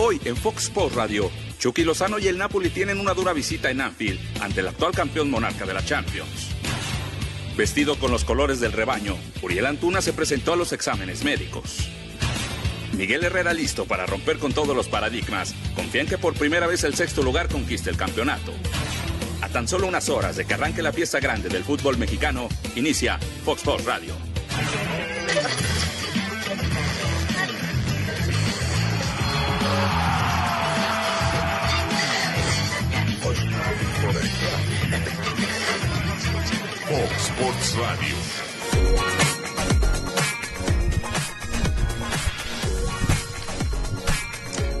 Hoy en Fox Sports Radio, Chucky Lozano y el Napoli tienen una dura visita en Anfield ante el actual campeón monarca de la Champions. Vestido con los colores del rebaño, Uriel Antuna se presentó a los exámenes médicos. Miguel Herrera listo para romper con todos los paradigmas. Confía en que por primera vez el sexto lugar conquiste el campeonato. A tan solo unas horas de que arranque la fiesta grande del fútbol mexicano, inicia Fox Sports Radio. Fox Sports Radio.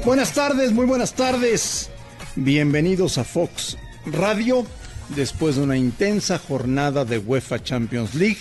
Buenas tardes, muy buenas tardes. Bienvenidos a Fox Radio después de una intensa jornada de UEFA Champions League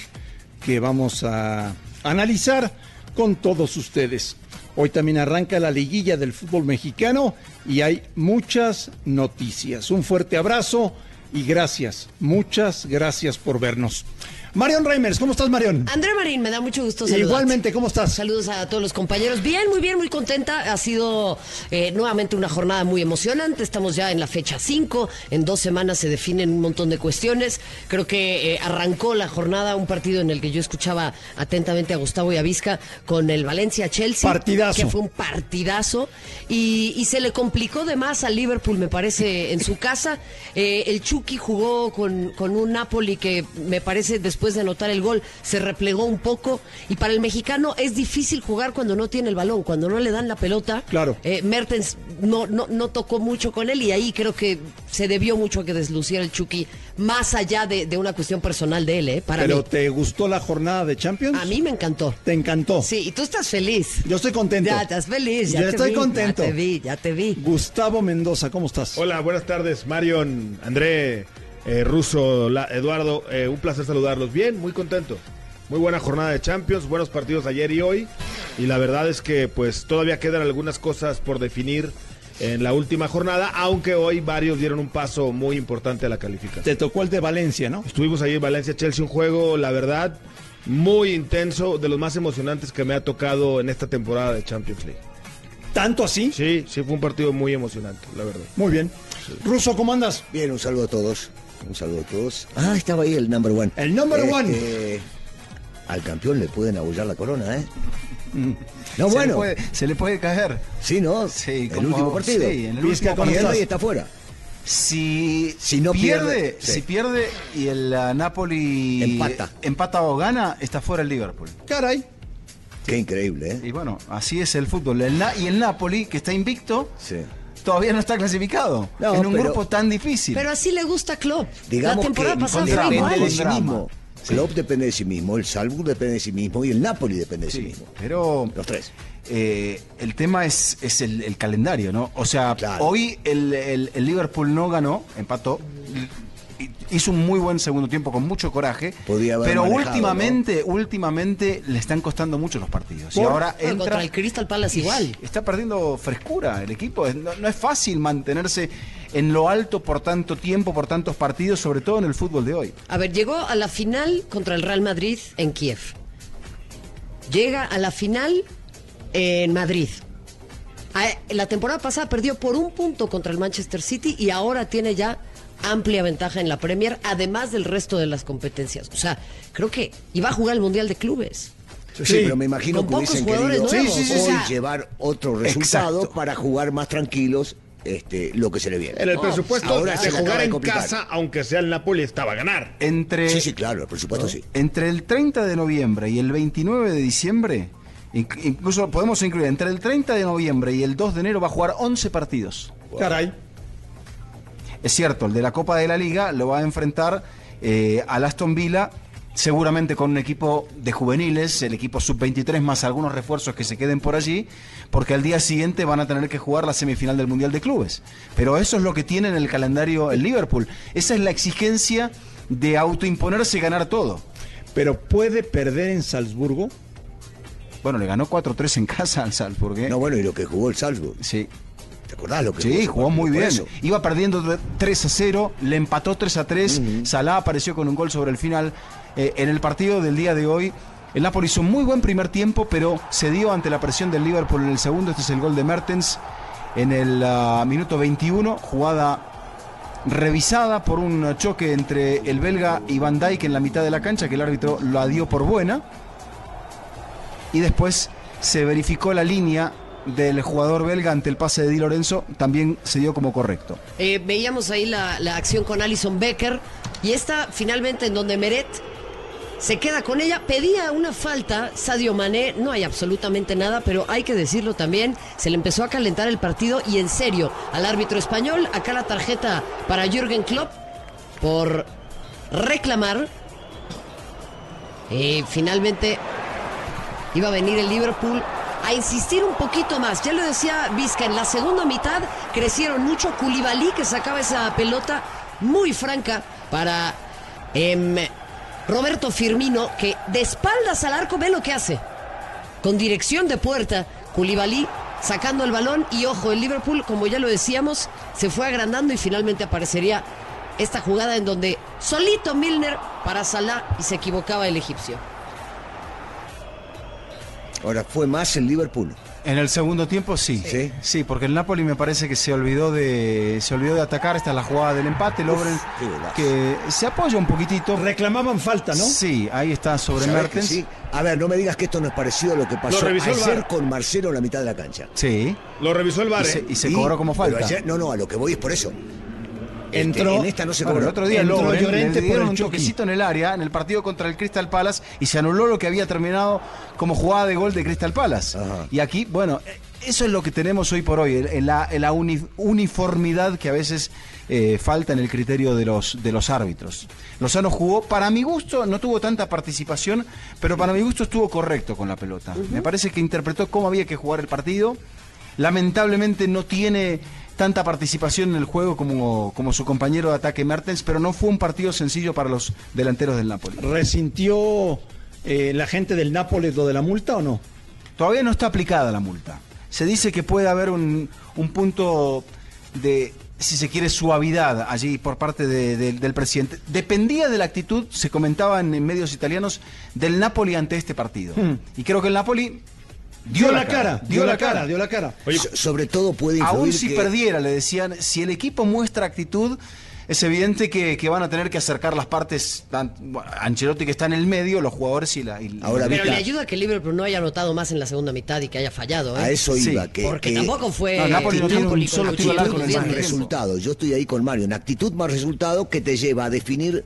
que vamos a analizar con todos ustedes. Hoy también arranca la liguilla del fútbol mexicano y hay muchas noticias. Un fuerte abrazo y gracias, muchas gracias por vernos. Marion Reimers, ¿cómo estás, Marion? André Marín, me da mucho gusto saludarte. Igualmente, ¿cómo estás? Saludos a todos los compañeros. Bien, muy bien, muy contenta. Ha sido eh, nuevamente una jornada muy emocionante. Estamos ya en la fecha 5. En dos semanas se definen un montón de cuestiones. Creo que eh, arrancó la jornada un partido en el que yo escuchaba atentamente a Gustavo y a Vizca con el Valencia-Chelsea. Partidazo. Que fue un partidazo. Y, y, se le complicó de más al Liverpool, me parece, en su casa. Eh, el Chucky jugó con, con un Napoli que me parece después de anotar el gol se replegó un poco y para el mexicano es difícil jugar cuando no tiene el balón, cuando no le dan la pelota. Claro. Eh, Mertens no, no, no tocó mucho con él y ahí creo que se debió mucho a que desluciera el Chucky, más allá de, de una cuestión personal de él, ¿eh? Para ¿Pero mí. te gustó la jornada de Champions? A mí me encantó. ¿Te encantó? Sí, y tú estás feliz. Yo estoy contento. Ya estás feliz, ya Yo te estoy vi, contento. Ya te vi, ya te vi. Gustavo Mendoza, ¿cómo estás? Hola, buenas tardes, Marion, André, eh, Russo, la- Eduardo. eh, un placer saludarlos. Bien, muy contento. Muy buena jornada de Champions, buenos partidos ayer y hoy. Y la verdad es que pues todavía quedan algunas cosas por definir en la última jornada, aunque hoy varios dieron un paso muy importante a la calificación. Te tocó el de Valencia, ¿no? Estuvimos ahí en Valencia-Chelsea, un juego, la verdad, muy intenso, de los más emocionantes que me ha tocado en esta temporada de Champions League. ¿Tanto así? Sí, sí, fue un partido muy emocionante, la verdad. Muy bien. Ruso, ¿cómo andas? Bien, un saludo a todos. Un saludo a todos. Ah, estaba ahí el number one. El number Eh, one. eh, al campeón le pueden abullar la corona, ¿eh? No, se bueno. Le puede, se le puede caer. Sí, ¿no? Sí, el como- último partido. sí, en el último ¿cómo y está fuera. Si, Si no pierde, pierde, sí. si pierde y el uh, Napoli Empata. empata o gana, está fuera el Liverpool. Caray. Qué increíble, ¿eh? Y bueno, así es el fútbol. El Na- y el Napoli, que está invicto, Sí. Todavía no está clasificado No, en un pero- grupo tan difícil. Pero así le gusta a Klopp. Digamos la temporada que pasada drama, igual. depende de sí. Klopp depende de sí mismo, el Salzburg depende de sí mismo y el Napoli depende de sí, Sí, mismo. pero Los tres. eh, el tema es, es el, el calendario, ¿no? O sea, Claro. hoy el, el- el Liverpool no ganó, empató. Hi- Hizo un muy buen segundo tiempo con mucho coraje, Podía haber pero manejado, últimamente, últimamente le están costando mucho los partidos. Y ahora entra contra el Crystal Palace igual. Está perdiendo frescura el equipo. No, no es fácil mantenerse en lo alto por tanto tiempo, por tantos partidos, sobre todo en el fútbol de hoy. A ver, llegó a la final contra el Real Madrid en Kiev. Llega a la final en Madrid. La temporada pasada perdió por un punto contra el Manchester City y ahora tiene ya amplia ventaja en la Premier, además del resto de las competencias. O sea, creo que iba a jugar el Mundial de Clubes. Sí, Sí. pero me imagino Con que pocos hubiesen jugadores querido nuevos, hoy o sea- llevar otro resultado Exacto. para jugar más tranquilos este, lo que se le viene. En el presupuesto ahora de se jugar en complicar. casa, aunque sea el Napoli, estaba a ganar. Entre, Sí, sí, claro, por supuesto sí. entre el 30 de noviembre y el 29 de diciembre, inc- incluso podemos incluir, entre el 30 de noviembre y el 2 de enero va a jugar 11 partidos. Caray. Es cierto, el de la Copa de la Liga lo va a enfrentar eh, al Aston Villa, seguramente con un equipo de juveniles, el equipo sub-23 más algunos refuerzos que se queden por allí, porque al día siguiente van a tener que jugar la semifinal del Mundial de Clubes. Pero eso es lo que tiene en el calendario el Liverpool. Esa es la exigencia de autoimponerse y ganar todo. Pero puede perder en Salzburgo. Bueno, le ganó 4-3 en casa al Salzburg. ¿eh? No, bueno, y lo que jugó el Salzburg. Sí. ¿Te acordás lo que Sí, jugó muy bien. eso. Iba perdiendo 3 a 0, le empató 3 a 3. Salah apareció con un gol sobre el final. Eh, en el partido del día de hoy, el Napoli hizo un muy buen primer tiempo, pero se dio ante la presión del Liverpool en el segundo. Este es el gol de Mertens. en el ah, minuto 21, jugada revisada por un choque entre el belga y Van Dijk en la mitad de la cancha, que el árbitro la dio por buena. Y después se verificó la línea del jugador belga ante el pase de Di Lorenzo, también se dio como correcto. Eh, veíamos ahí la, la acción con Alison Becker y esta finalmente en donde Meret se queda con ella. Pedía una falta, Sadio Mané, no hay absolutamente nada, pero hay que decirlo también, se le empezó a calentar el partido y en serio, al árbitro español, acá la tarjeta para Jürgen Klopp por reclamar. Y finalmente iba a venir el Liverpool a insistir un poquito más. Ya lo decía Vizca, en la segunda mitad crecieron mucho. Koulibaly que sacaba esa pelota muy franca para em, Roberto Firmino, que de espaldas al arco ve lo que hace. Con dirección de puerta, Koulibaly sacando el balón y ojo, el Liverpool, como ya lo decíamos, se fue agrandando y finalmente aparecería esta jugada en donde solito Milner para Salah y se equivocaba el egipcio. Ahora fue más el Liverpool. En el segundo tiempo sí. Sí. Sí, porque el Napoli me parece que se olvidó de se olvidó de atacar, esta es la jugada del empate, golazo. que se apoya un poquitito. Reclamaban falta, ¿no? Sí, ahí está sobre ¿Sabés que Mertens. sí? A ver, no me digas que esto no es parecido a lo que pasó revisó el ayer VAR. con Marcelo en la mitad de la cancha. Sí. Lo revisó el Y VAR, se, ¿eh? y se Y- cobró como pero falta. ayer- no, no, a lo que voy es por eso. Entró- Este, en esta no se cobró. el otro día Entró Lovren Llorente le dieron un toquecito en el área en el partido contra el Crystal Palace y se anuló lo que había terminado como jugada de gol de Crystal Palace. Ajá. Y aquí, bueno, eh, eso es lo que tenemos hoy por hoy, el- la, la uni- uniformidad que a veces eh, falta en el criterio de los, de los árbitros. Lozano jugó, para mi gusto, no tuvo tanta participación, pero para mi gusto estuvo correcto con la pelota. Me parece que interpretó cómo había que jugar el partido. Lamentablemente no tiene tanta participación en el juego como, como su compañero de ataque Mertens, pero no fue un partido sencillo para los delanteros del Napoli. ¿Resintió eh, la gente del Nápoles lo de la multa o no? Todavía no está aplicada la multa. Se dice que puede haber un, un punto de, si se quiere, suavidad allí por parte de- de- del presidente. Dependía de la actitud, se comentaba en, en medios italianos, del Napoli ante este partido. Hmm. Y creo que el Napoli Dio, la cara, dio la cara, dio la cara. So- sobre todo puede influir Aún si que- perdiera, le decían, si el equipo muestra actitud, es evidente que, que van a tener que acercar las partes, tan- bueno, Ancelotti que está en el medio, los jugadores y la... y- Ahora, Pero le ayuda que el Liverpool no haya anotado más en la segunda mitad y que haya fallado. ¿eh? a eso Sí, iba. Que, Porque que tampoco fue. No, Napoli no tiene un con solo tiro al arco más resultado. Yo estoy ahí con Mario. En actitud más resultado que te lleva a definir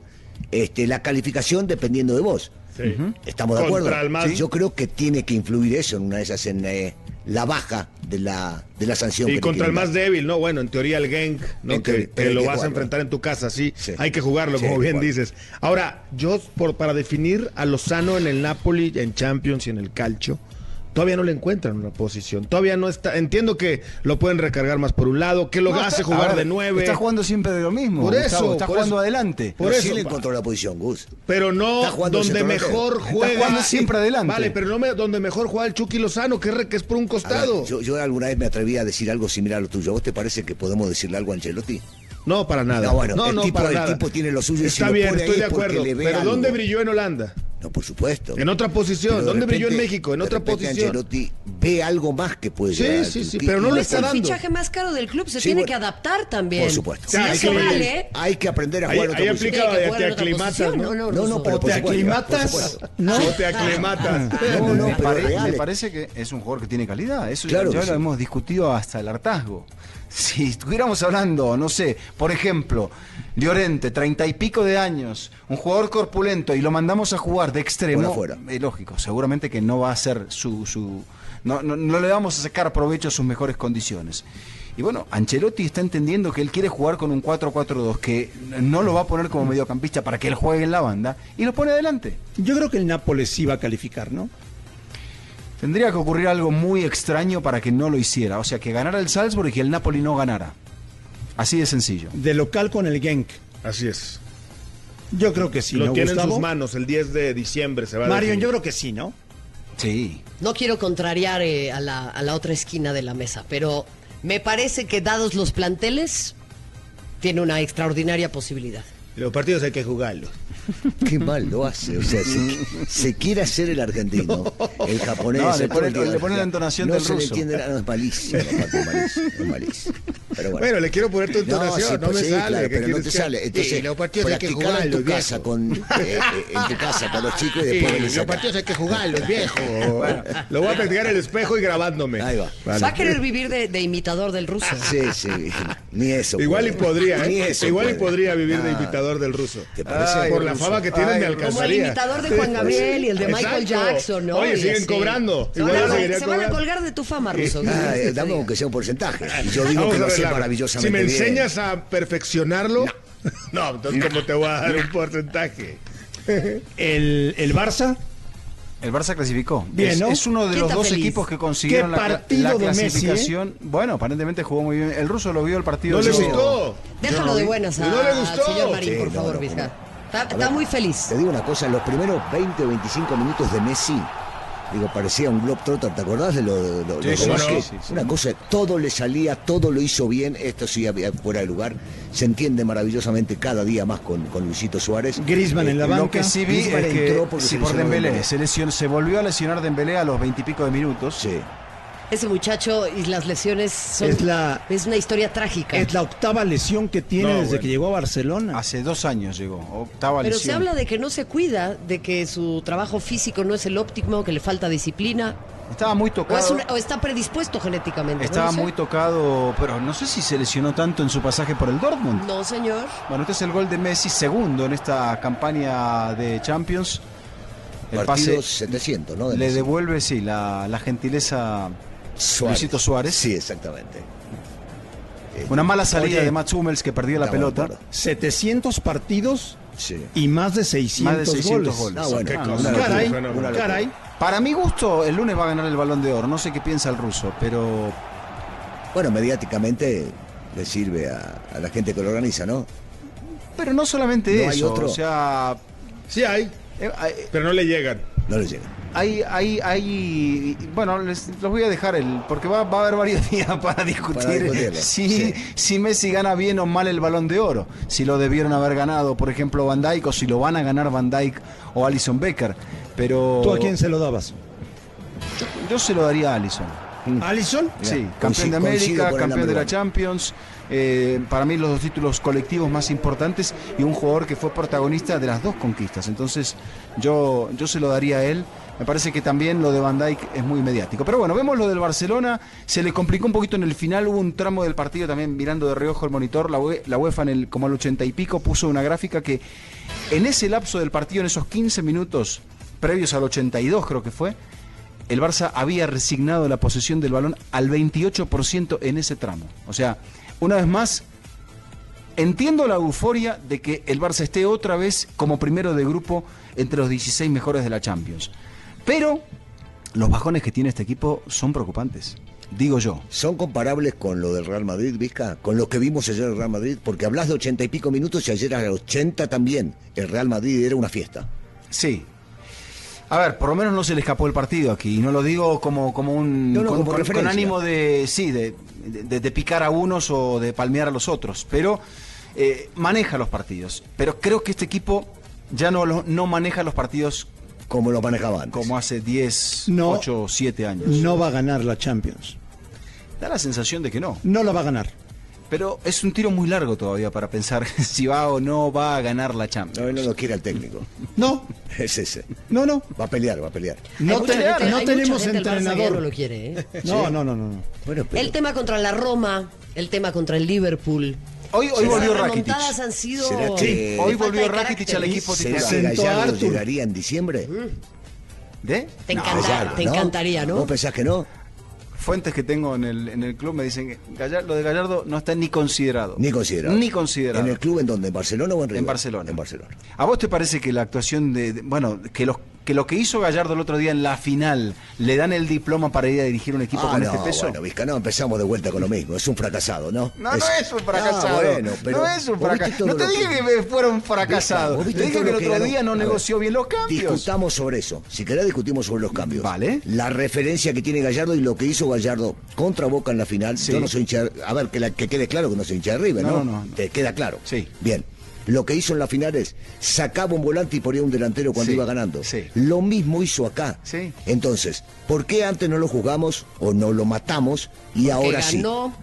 este, la calificación dependiendo de vos. Sí. ¿Estamos de acuerdo? Contra el más- Sí, Yo creo que tiene que influir eso en una de esas, en eh, la baja de la, de la sanción. Y que contra el más dar. débil, ¿no? Bueno, en teoría el Genk, ¿no? En que, lo que vas a enfrentar en tu casa, sí. Sí. Hay que jugarlo, Sí, como bien jugarlo. dices. Ahora, yo por, para definir a Lozano en el Napoli, en Champions y en el Calcio, todavía no le encuentran una posición. Todavía no está. Entiendo que lo pueden recargar más por un lado, que lo No, hace está- jugar ver, de nueve. Está jugando siempre de lo mismo. Por Gustavo, eso, está por jugando eso. adelante. Por Pero eso, sí le encontró la posición, Gus. Pero no Está donde mejor Está juega. jugando siempre adelante. Vale, pero no me, donde mejor juega el Chucky Lozano, que es, re- que es por un ver, costado. yo, yo alguna vez me atreví a decir algo similar a lo tuyo. ¿A ¿Vos te parece que podemos decirle algo a Ancelotti? No, para nada. No, bueno, no, el no, tipo- para el nada. tipo tiene lo suyo y si Está lo bien, pone estoy ahí de acuerdo. Pero algo. ¿dónde brilló en Holanda? No, por supuesto. En otra posición. Pero ¿Dónde brilló en México? En de otra posición. Ancelotti ve algo más que puede Sí, llegar. sí, sí, pero no le está pone- El dando. fichaje más caro del club se Sí, tiene bueno. que adaptar también. Por supuesto. Si hay que- vale. Hay que aprender a Ahí- jugar en otra ahí posición. aplica- te aclimatas. ¿no? No, no, pero ¿O te aclimatas? ¿No? No te aclimatas. No, no, me, pero parece que es un jugador que tiene calidad. Eso Claro ya lo hemos discutido hasta el hartazgo. Si estuviéramos hablando, no sé, por ejemplo, Llorente, treinta y pico de años, un jugador corpulento y lo mandamos a jugar de extremo, afuera. eh, lógico, seguramente que no va a ser su... su no, no, no le vamos a sacar provecho a sus mejores condiciones. Y bueno, Ancelotti está entendiendo que él quiere jugar con un 4-4-2, que no lo va a poner como mediocampista para que él juegue en la banda, y lo pone adelante. Yo creo que el Nápoles sí va a calificar, ¿no? Tendría que ocurrir algo muy extraño para que no lo hiciera. O sea, que ganara el Salzburg y que el Napoli no ganara. Así de sencillo. De local con el Genk. Así es. Yo creo que sí, lo ¿no, tiene en sus manos. El 10 de diciembre se va a Marion, yo creo que sí, ¿no? Sí. No quiero contrariar eh, a, la, a la otra esquina de la mesa, pero me parece que dados los planteles, tiene una extraordinaria posibilidad. Los partidos hay que jugarlos. Qué mal lo hace. O sea, se, se quiere hacer el argentino, el japonés. No, le pone- el le pone la entonación no del se le ruso. entiende nada, es malísimo, es malísimo, es malísimo. Pero bueno. Bueno, le quiero poner tu No, entonación, sí, no, pues me sí, sale. claro, ¿qué pero no te que- sale. Entonces, Sí, los partidos hay que practicalo en tu casa con, eh, eh, en tu casa con los chicos y después Sí, venís los partidos hay que jugarlos, viejo. Lo voy a practicar en el espejo y grabándome. Ahí va. Vale. Va a querer vivir de, de imitador del ruso. Sí, sí, ni eso. Igual y puede. podría, Ni ¿eh? eso Igual y puede. podría vivir de imitador del ruso. ¿Te parece? Ay, Por el la fama que tienen Ay, me el Como el alcanzaría. imitador de Juan Gabriel y el de Michael Exacto. Jackson, ¿no? Oye, siguen cobrando. Se van, a, van colgar de tu fama, ruso. Ah, eh, dame aunque sea un porcentaje. Y yo digo Vamos que lo sé arreglarlo. maravillosamente Si me bien. enseñas a perfeccionarlo, no, entonces ¿cómo te voy a dar un porcentaje? El, el Barça, El Barça clasificó. Bien, es, ¿no? es uno de ¿Quién los dos feliz? equipos que consiguieron Qué la, la de Messi, ¿eh? clasificación. Bueno, aparentemente jugó muy bien. El ruso lo vio el partido. ¿No le gustó? Déjalo de buenas a- ¿No le al gustó? señor Marín, Sí, por no, favor, no, Vizca. Está, está ver, muy feliz. Te digo una cosa, los primeros 20 o 25 minutos de Messi, digo, parecía un Globetrotter, ¿te acordás de lo de lo- Sí, lo- sí, lo- sí, que- sí, sí. Una cosa, todo le salía, todo lo hizo bien, esto sí había fuera de lugar, se entiende maravillosamente cada día más con, con Luisito Suárez. Griezmann en la Lo banca. que sí vi Griezmann es que entró porque sí, se por lesionó Dembélé, Dembélé. se, lesionó- se volvió a lesionar Dembélé a los veintipico de minutos. Sí. Ese muchacho y las lesiones son. Es la- es una historia trágica. Es la octava lesión que tiene No, desde bueno. que llegó a Barcelona. Hace dos años llegó, octava Pero lesión. se habla de que no se cuida, de que su trabajo físico no es el óptimo, que le falta disciplina. Estaba muy O, tocado. es una- o está predispuesto genéticamente. Estaba no sé. muy tocado, pero no sé si se lesionó tanto en su pasaje por el Dortmund. No, señor. Bueno, este es el gol de Messi, segundo en esta campaña de Champions. El Partidos pase 700, ¿no? De le Messi. devuelve, sí, la, la gentileza Suárez. Luisito Suárez. Sí, exactamente. Eh, Una mala salida Oye, de Mats Hummels que perdió la pelota. acuerdo. 700 partidos Sí. y más de 600, Más de 600 goles. Ah, bueno, Qué una cosa. locura, Caray, una locura. caray. Para mi gusto, el lunes va a ganar el balón de oro. No sé qué piensa el ruso, pero Bueno, mediáticamente le sirve a, a la gente que lo organiza, ¿no? pero no solamente No hay eso. otro. O sea, Sí hay, eh, hay, pero no le llegan. No le llega. hay, hay, hay- bueno, les, los voy a dejar el, porque va, va a haber varios días para discutir si, sí. si Messi gana bien o mal el balón de oro. Si lo debieron haber ganado, por ejemplo, Van Dijk, o si lo van a ganar Van Dijk o Alison Becker. Pero ¿Tú a quién se lo dabas? yo se lo daría a Alison. ¿Alison? Sí, campeón de América, campeón de la. Champions. eh, para mí los dos títulos colectivos más importantes y un jugador que fue protagonista de las dos conquistas. Entonces yo, yo se lo daría a él. Me parece que también lo de Van Dijk es muy mediático. Pero bueno, vemos lo del Barcelona. Se le complicó un poquito en el final. Hubo un tramo del partido también mirando de reojo el monitor. La, UE la UEFA en el, como al ochenta y pico puso una gráfica que en ese lapso del partido, en esos 15 minutos previos al 82 creo que fue, el Barça había resignado la posesión del balón al 28% en ese tramo. O sea, una vez más, entiendo la euforia de que el Barça esté otra vez como primero de grupo entre los 16 mejores de la Champions. Pero los bajones que tiene este equipo son preocupantes, digo yo. ¿Son comparables con lo del Real Madrid, Vizca? Con lo que vimos ayer en el Real Madrid, porque hablas de ochenta y pico minutos y ayer a los 80 también. El Real Madrid era una fiesta. Sí. A ver, por lo menos no se le escapó el partido aquí. Y no lo digo como, como un. No, no, con, como con- con referencia. ánimo de. Sí, de, de- de picar a unos o de palmear a los otros. Pero eh, maneja los partidos. Pero creo que este equipo ya no, no maneja los partidos Como lo manejaba antes. como hace 10, No. 8, 7 años. No va a ganar la Champions. Da la sensación de que no. No la va a ganar. Pero es un tiro muy largo todavía para pensar si va o no va a ganar la Champions. No, él no lo quiere al técnico. No, Es ese. no, no. Va a pelear, va a pelear. No, te- gente- no tenemos entrenador. no lo quiere, ¿eh? No, no, no, no, no. Bueno, pero El tema contra la Roma, el tema contra el Liverpool. Hoy, hoy volvió Las Rakitic. han sido. ¿Será que- Hoy volvió Rakitic al equipo ¿será que Gallardo llegaría en diciembre? ¿De? Te, No, encanta- Gallardo, te ¿no? encantaría, ¿no? ¿Vos pensás que no? Fuentes que tengo en el, en el club me dicen que Gallar- lo de Gallardo no está ni considerado. Ni considerado. Ni considerado. ¿En el club en donde? ¿En Barcelona o en River? En Barcelona. En Barcelona. ¿A vos te parece que la actuación de, de- bueno, que los que lo que hizo Gallardo el otro día en la final le dan el diploma para ir a dirigir un equipo Ah, con no, este peso? bueno, Vizca, no, empezamos de vuelta con lo mismo. Es un fracasado, ¿no? no, no es un fracasado. Ah, bueno, pero no es un fracasado. No te dije que- que, fuera un fracasado. ¿Vos viste Te dije que el que otro día no negoció bien los cambios. Discutamos sobre eso. Si querés, discutimos sobre los cambios. Vale. La referencia que tiene Gallardo y lo que hizo Gallardo contra Boca en la final. Sí. Yo no soy hincha. A ver, que, la- que quede claro que no soy hincha de River, ¿no? No, no, no. Te queda claro. Sí. Bien. Lo que hizo en la final es sacaba un volante y ponía un delantero cuando Sí, iba ganando. sí. Lo mismo hizo acá. Sí. Entonces, ¿por qué antes no lo jugamos o no lo matamos y ahora sí? No,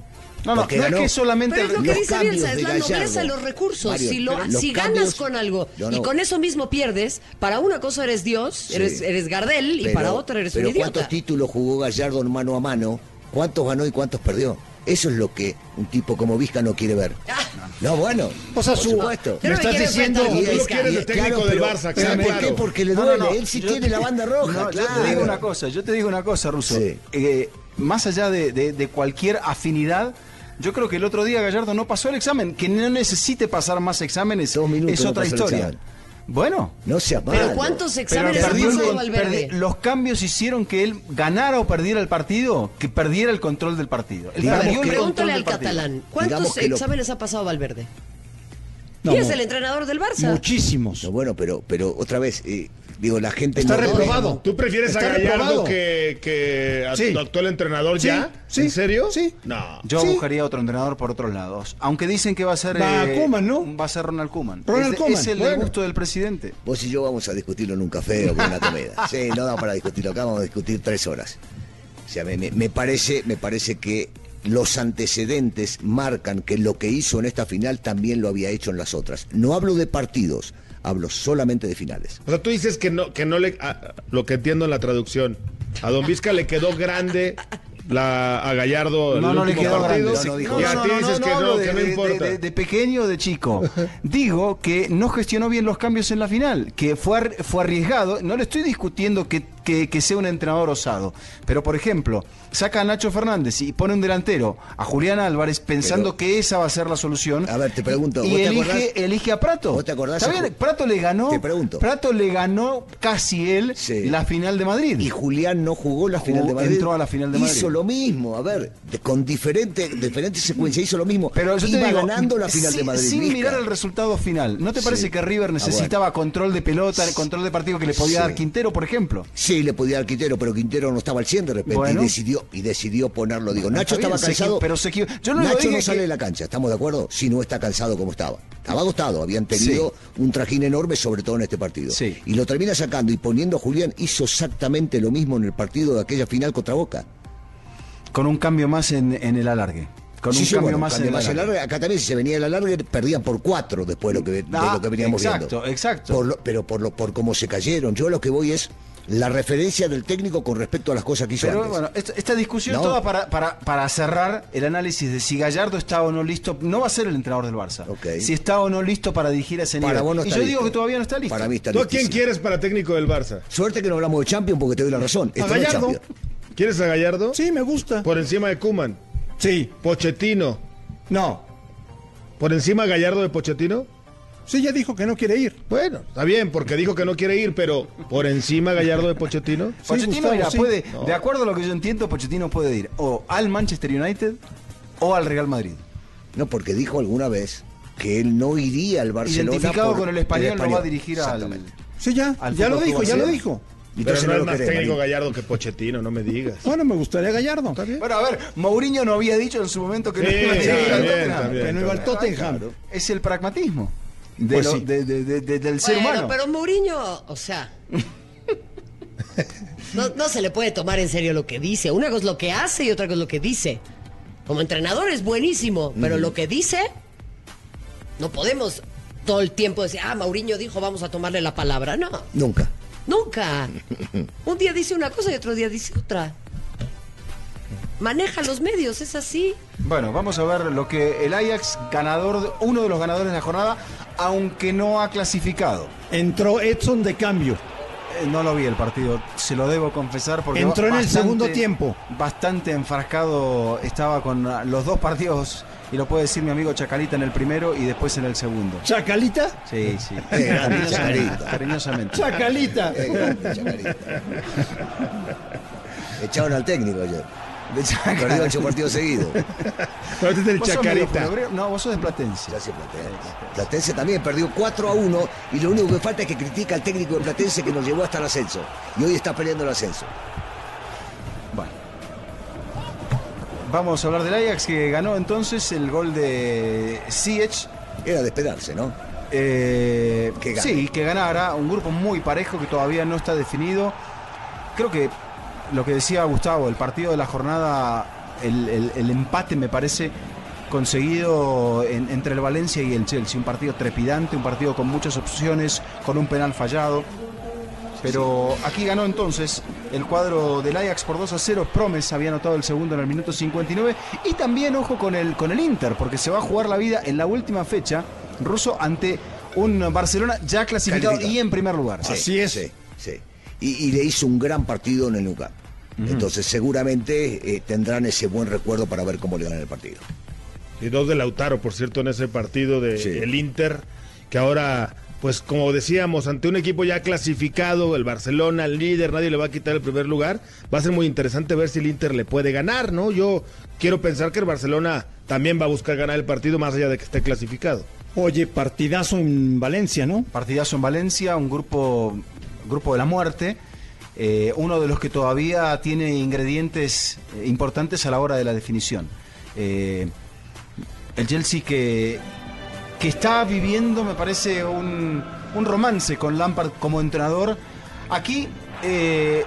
no, no ganó. es que solamente... Pero es lo que los dice cambios Bielsa, es la Gallardo. nobleza de los recursos. Mario, si lo- cambios- ganas con algo No, y con eso mismo pierdes, para una cosa eres Dios, Sí. eres, eres Gardel, y para otra eres un pero idiota. ¿cuántos títulos jugó Gallardo en mano a mano? ¿Cuántos ganó y cuántos perdió? Eso es lo que un tipo como Vizca no quiere ver. Ah. No, bueno. O sea, por su- supuesto. Yo Me no estás quiero diciendo- Vizca. quieres de técnico del pero- Barça, pero claro, ¿Por qué? Porque le No, duele. no, no. Él sí Yo- tiene la banda roja, No, claro. Yo te digo una cosa, yo te digo una cosa, Russo. Sí. Eh, más allá de, de- de cualquier afinidad, yo creo que el otro día Gallardo no pasó el examen. Que no necesite pasar más exámenes Dos minutos es no otra el historia. Bueno. No sea malo. Pero ¿cuántos Pero exámenes ha perdió Valverde? perdi- los cambios hicieron que él ganara o perdiera el partido, que perdiera el control del partido. Él Digamos perdió el Pregúntale del al partido. catalán, ¿cuántos lo- exámenes ha pasado Valverde? No, y es el entrenador del Barça. Muchísimos. No, bueno, pero, pero otra vez, eh, digo, la gente Está no reprobado. ¿Tú prefieres Está a Gallardo reprobado. que, que a Sí. tu actual entrenador Sí, ya? sí, ¿En serio? sí. No. Yo Sí. buscaría otro entrenador por otros lados. Aunque dicen que va a ser. Va Koeman, ¿no? Va a ser Ronald Koeman. Ronald es, de- Koeman, es el bueno. gusto del presidente. Vos y yo vamos a discutirlo en un café o con una comida. Sí, no da para discutirlo acá, vamos a discutir tres horas. O sea, me, me- me parece, me parece que los antecedentes marcan que lo que hizo en esta final también lo había hecho en las otras. No hablo de partidos, hablo solamente de finales. O sea, tú dices que no, que no le. a- lo que entiendo en la traducción. A Don Vizca le quedó grande la, a Gallardo el No, no le quedó partido. grande. No, no dijo y a eso. ti dices que no, hablo de, que no de- importa. de- de pequeño o de chico. Digo que no gestionó bien los cambios en la final, que fue, ar- fue arriesgado. No le estoy discutiendo que, que- que sea un entrenador osado. Pero, por ejemplo, saca a Nacho Fernández y pone un delantero a Julián Álvarez pensando Pero- que esa va a ser la solución. A ver, te pregunto, Y ¿vos te elige, acordás? elige a Prato. ¿Vos te acordás Está bien, Prato le ganó. Te pregunto. Prato le ganó casi él Sí. la final de Madrid. Y Julián no jugó la Jugó- final de Madrid. entró a la final de Madrid. Hizo lo mismo, a ver, con diferente, diferentes secuencias, hizo lo mismo. Pero yo te Iba digo, ganando la final sin, de Madrid. sin mirar el resultado final, ¿no te Sí. parece que River Ah, necesitaba control de pelota, control de partido que le podía Sí. dar Quintero, por ejemplo? Sí, le podía dar Quintero, pero Quintero no estaba al 100 de repente Bueno. y decidió y decidió ponerlo. Digo, Nacho bien, estaba se cansado. pero se equi- yo no lo Nacho no que- sale de la cancha, ¿estamos de acuerdo? Si no está cansado como estaba. Estaba agotado, habían tenido un trajín enorme, sobre todo en este partido. Sí. Y lo termina sacando y poniendo a Julián, hizo exactamente lo mismo en el partido de aquella final contra Boca. Con un cambio más en, en el alargue. Con Sí, un sí, cambio bueno, más cambio en el más alargue. Acá también si se venía el alargue perdían por cuatro después de lo que, de Ah, lo que veníamos exacto, viendo. exacto. Por lo- pero por lo por cómo se cayeron. Yo lo que voy es la referencia del técnico con respecto a las cosas que hizo Pero antes. bueno, esta, esta discusión No. toda para, para, para cerrar el análisis de si Gallardo está o no listo, no va a ser el entrenador del Barça. Si está o no listo para dirigir a ese Para nivel. vos no y yo listo. digo que todavía no está listo. Para mí está ¿Tú a quién quieres para técnico del Barça? Suerte que no hablamos de Champions porque te doy la razón. Es Gallardo. ¿Quieres a Gallardo? Sí, me gusta. Por encima de Kuman. Sí. Pochettino. No. ¿Por encima Gallardo de Pochettino? Sí, ya dijo que no quiere ir. Bueno, está bien, porque dijo que no quiere ir, pero ¿por encima Gallardo de Pochettino? Sí, Pochettino, Gustavo, mira, sí. puede, No. de acuerdo a lo que yo entiendo, Pochettino puede ir o al Manchester United o al Real Madrid. No, porque dijo alguna vez que él no iría al Barcelona. Identificado por con el español, no va a dirigir al. Sí, ya. Al ya lo dijo, ya lo dijo. Pero Entonces no es lo más querés, técnico Marín. Gallardo que Pochettino, no me digas. Bueno, me gustaría Gallardo. Bueno, a ver, Mourinho no había dicho en su momento que no Sí, iba a ir también, también. No al Tottenham. Es el pragmatismo de Pues lo- sí. de- de- de- de- del ser Bueno, humano. pero Mourinho, o sea. No, no se le puede tomar en serio lo que dice. Una cosa es lo que hace y otra cosa es lo que dice. Como entrenador es buenísimo, pero lo que dice, no podemos todo el tiempo decir, ah, Mourinho dijo, vamos a tomarle la palabra. No, Nunca. nunca. Un día dice una cosa y otro día dice otra. Maneja los medios, es así. Bueno, vamos a ver lo que el Ajax, ganador, de- uno de los ganadores de la jornada, aunque no ha clasificado. Entró Edson de cambio. Eh, No lo vi el partido, se lo debo confesar porque Entró en el segundo tiempo. Bastante enfrascado estaba con ah, los dos partidos y lo puede decir mi amigo Chacalita en el primero y después en el segundo. Chacalita. Sí, sí. Eh, grande, Cariñosamente, cariñosamente. Chacalita. Eh, grande, Chacarita. Echaron al técnico ayer. De Chacarita. Perdió ocho partidos seguidos. Este es medio funebrero. No, vos sos de Platense. Platense. Platense también perdió 4 a 1 y lo único que falta es que critica al técnico de Platense que nos llevó hasta el ascenso. Y hoy está peleando el ascenso. Bueno. Vamos a hablar del Ajax que ganó entonces el gol de Ziyech. Era de esperarse, ¿no? eh, Que sí, que ganara. Un grupo muy parejo que todavía no está definido. Creo que lo que decía Gustavo, el partido de la jornada, el, el- el empate me parece conseguido en- entre el Valencia y el Chelsea. Un partido trepidante, un partido con muchas opciones, con un penal fallado. Pero aquí ganó entonces el cuadro del Ajax por 2 a 0. Promes había anotado el segundo en el minuto 59. Y también, ojo, con el, con el Inter, porque se va a jugar la vida en la última fecha ruso ante un Barcelona ya clasificado Calificado. y en primer lugar. Sí, Así es. Sí, sí. Y, y le hizo un gran partido en el lugar. Entonces seguramente eh, tendrán ese buen recuerdo para ver cómo le ganan el partido. Y dos de Lautaro, por cierto, en ese partido de Sí. el Inter, que ahora, pues como decíamos, ante un equipo ya clasificado, el Barcelona, el líder, nadie le va a quitar el primer lugar. Va a ser muy interesante ver si el Inter le puede ganar, ¿no? Yo quiero pensar que el Barcelona también va a buscar ganar el partido más allá de que esté clasificado. Oye, partidazo en Valencia, ¿no? Partidazo en Valencia, un grupo, grupo de la muerte. eh, uno de los que todavía tiene ingredientes eh, importantes a la hora de la definición. Eh, el Chelsea que, que está viviendo, me parece, un, un romance con Lampard como entrenador. Aquí creo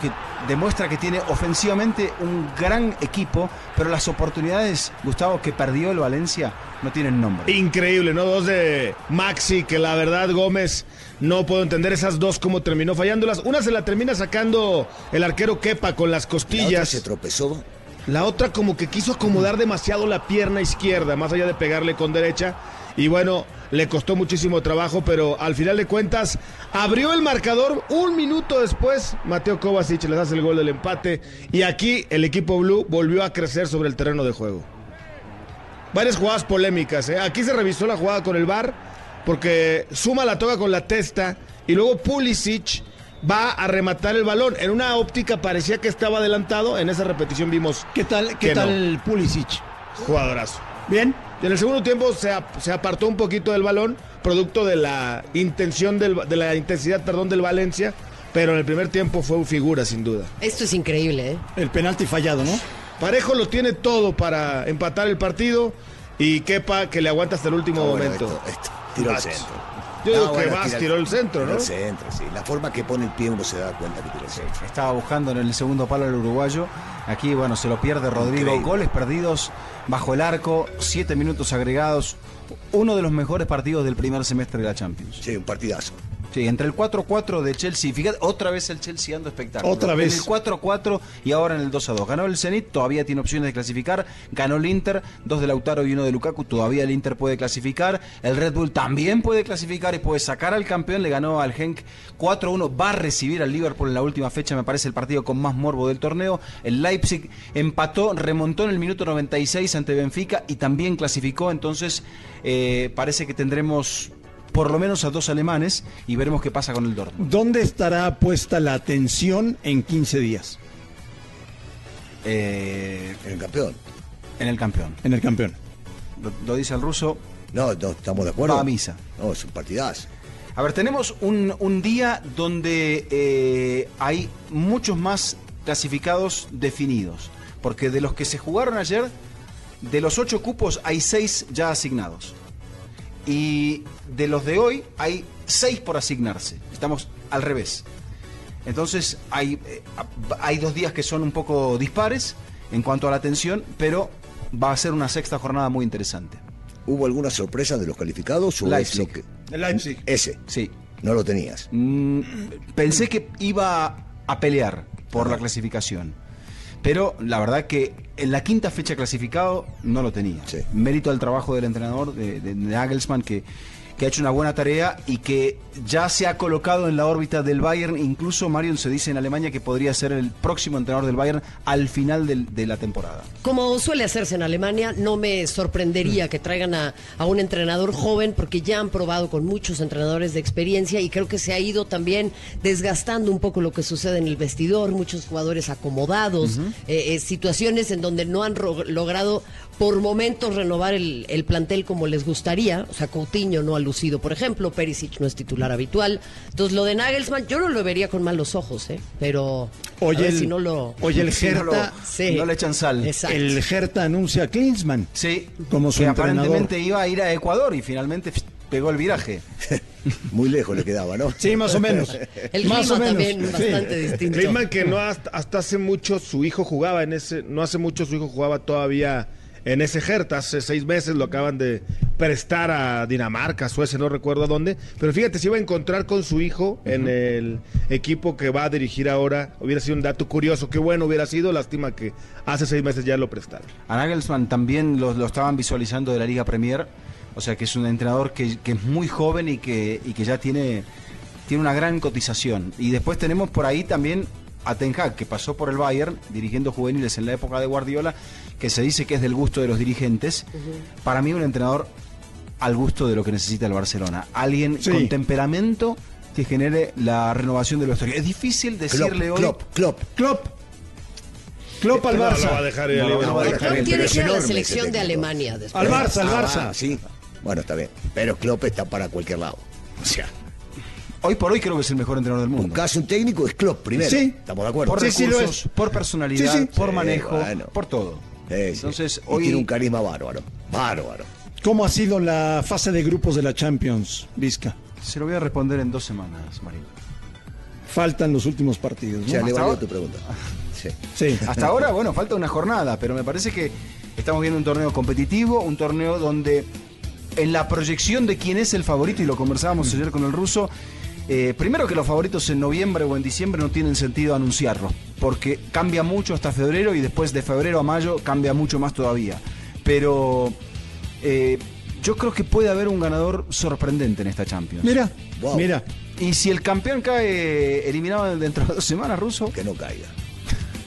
que demuestra que tiene ofensivamente un gran equipo, pero las oportunidades, Gustavo, que perdió el Valencia no tienen nombre. Increíble, ¿no? Dos de Maxi, que la verdad Gómez no puedo entender esas dos cómo terminó fallándolas. Una se la termina sacando el arquero Kepa con las La otra costillas. se tropezó. La otra como que quiso acomodar demasiado la pierna izquierda, más allá de pegarle con derecha. Y bueno, le costó muchísimo trabajo, pero al final de cuentas abrió el marcador un minuto después. Mateo Kovacic les hace el gol del empate. Y aquí el equipo blue volvió a crecer sobre el terreno de juego. Varias jugadas polémicas. ¿eh? Aquí se revisó la jugada con el VAR porque Suma la toca con la testa y luego Pulisic va a rematar el balón. En una óptica parecía que estaba adelantado. En esa repetición vimos ¿Qué tal, qué Que tal Pulisic? jugadorazo. Bien. Y en el segundo tiempo se, ap- se apartó un poquito del balón, producto de la intención del, de la intensidad, perdón, del Valencia, pero en el primer tiempo fue figura sin duda. Esto es increíble, ¿eh? El penalti fallado, ¿no? Parejo lo tiene todo para empatar el partido y Kepa que le aguanta hasta el último Ah, bueno, momento. esto- esto, tiró el Vas. centro. Yo digo que tira- tiró el centro, ¿no? el centro, sí. La forma que pone el pie uno se da cuenta que tiró el centro. Estaba buscando en el segundo palo el uruguayo. Aquí, bueno, se lo pierde Rodrigo. Increíble. Goles perdidos bajo el arco, siete minutos agregados. Uno de los mejores partidos del primer semestre de la Champions. Sí, un partidazo. Sí, entre el 4-4 de Chelsea. Fíjate, otra vez el Chelsea dando espectáculo. Otra vez. En el 4-4 y ahora en el 2-2. Ganó el Zenit, todavía tiene opciones de clasificar. Ganó el Inter, dos de Lautaro y uno de Lukaku. Todavía el Inter puede clasificar. El Red Bull también puede clasificar y puede sacar al campeón. Le ganó al Genk 4-1. Va a recibir al Liverpool en la última fecha. Me parece el partido con más morbo del torneo. El Leipzig empató, remontó en el minuto 96 ante Benfica y también clasificó. Entonces, eh, parece que tendremos por lo menos a dos alemanes y veremos qué pasa con el Dortmund. ¿Dónde estará puesta la atención en 15 días? Eh, En el campeón. en el campeón. En el campeón. Lo, lo dice el ruso. No, no, estamos de acuerdo. Va a misa. No, es un partidazo. A ver, tenemos un, un día donde eh, hay muchos más clasificados definidos. Porque de los que se jugaron ayer, de los ocho cupos hay seis ya asignados. Y de los de hoy hay seis por asignarse. Estamos al revés. Entonces hay, eh, hay dos días que son un poco dispares en cuanto a la atención, pero va a ser una sexta jornada muy interesante. ¿Hubo alguna sorpresa de los calificados? O es Leipzig. lo que- El Leipzig. Ese, Sí, no lo tenías. Mm, pensé que iba a pelear por la clasificación. Pero la verdad que en la quinta fecha clasificado no lo tenía. Sí. Mérito al trabajo del entrenador, de, de Nagelsmann, que, que ha hecho una buena tarea y que ya se ha colocado en la órbita del Bayern. Incluso Marion se dice en Alemania que podría ser el próximo entrenador del Bayern al final del- de la temporada. Como suele hacerse en Alemania, no me sorprendería que traigan a, a un entrenador joven porque ya han probado con muchos entrenadores de experiencia y creo que se ha ido también desgastando un poco lo que sucede en el vestidor, muchos jugadores acomodados, eh, eh, situaciones en donde no han logrado por momentos renovar el, el plantel como les gustaría, o sea, Coutinho no ha lucido. Por ejemplo, Perisic no es titular habitual. Entonces, lo de Nagelsmann, yo no lo vería con malos ojos, ¿eh? Pero. a Oye, ver el, si no lo. oye, el Si no lo- Hertha, Sí. No le echan sal. Exacto. el Hertha anuncia a Klinsmann. Sí, Como su que entrenador. aparentemente iba a ir a Ecuador y finalmente pegó el viraje. Muy lejos le quedaba, ¿no? Sí, más o menos. El más clima o menos. también Sí. bastante distinto. Klinsmann que no hasta, hasta hace mucho su hijo jugaba en ese, no hace mucho su hijo jugaba todavía en ese Hertha, hace seis meses lo acaban de prestar a Dinamarca, Suecia, no recuerdo a dónde, pero fíjate, se iba a encontrar con su hijo en el equipo que va a dirigir ahora, hubiera sido un dato curioso, qué bueno hubiera sido, lástima que hace seis meses ya lo prestaron. A Nagelsmann también lo, lo estaban visualizando de la Liga Premier, o sea que es un entrenador que, que es muy joven y que, y que ya tiene, tiene una gran cotización. Y después tenemos por ahí también a Ten Hag, que pasó por el Bayern dirigiendo juveniles en la época de Guardiola, que se dice que es del gusto de los dirigentes. Para mí un entrenador al gusto de lo que necesita el Barcelona. Alguien Sí. con temperamento que genere la renovación de la historia. Es difícil Klopp, decirle hoy... Klopp, Klopp. Klopp. Klopp al No, Barça. lo va a dejar ir No, no va a Klopp dejar tiene que ir a la selección de. Alemania después. Al Barça, al Ah, Barça. sí. Bueno, está bien. Pero Klopp está para cualquier lado. O sea, Hoy por hoy creo que es el mejor entrenador del mundo. buscas un técnico es Klopp primero. Sí. ¿Estamos de acuerdo? por Sí, sí, lo recursos, es. por personalidad, Sí, sí. por Sí, manejo, bueno. por todo. Sí, sí. Entonces, Y hoy tiene un carisma bárbaro. Bárbaro. ¿Cómo ha sido la fase de grupos de la Champions, Vizca? se lo voy a responder en dos semanas, Marín. Faltan los últimos partidos. Sea, ¿no? le valió tu pregunta. Sí. Sí. Hasta ahora, bueno, falta una jornada, pero me parece que estamos viendo un torneo competitivo, un torneo donde en la proyección de quién es el favorito, y lo conversábamos ayer con el ruso, eh, primero que los favoritos en noviembre o en diciembre no tienen sentido anunciarlos, porque cambia mucho hasta febrero y después de febrero a mayo cambia mucho más todavía. Pero eh, yo creo que puede haber un ganador sorprendente en esta Champions. Mira, Wow. mira. Y si el campeón cae eliminado dentro de dos semanas, ruso, Que no caiga.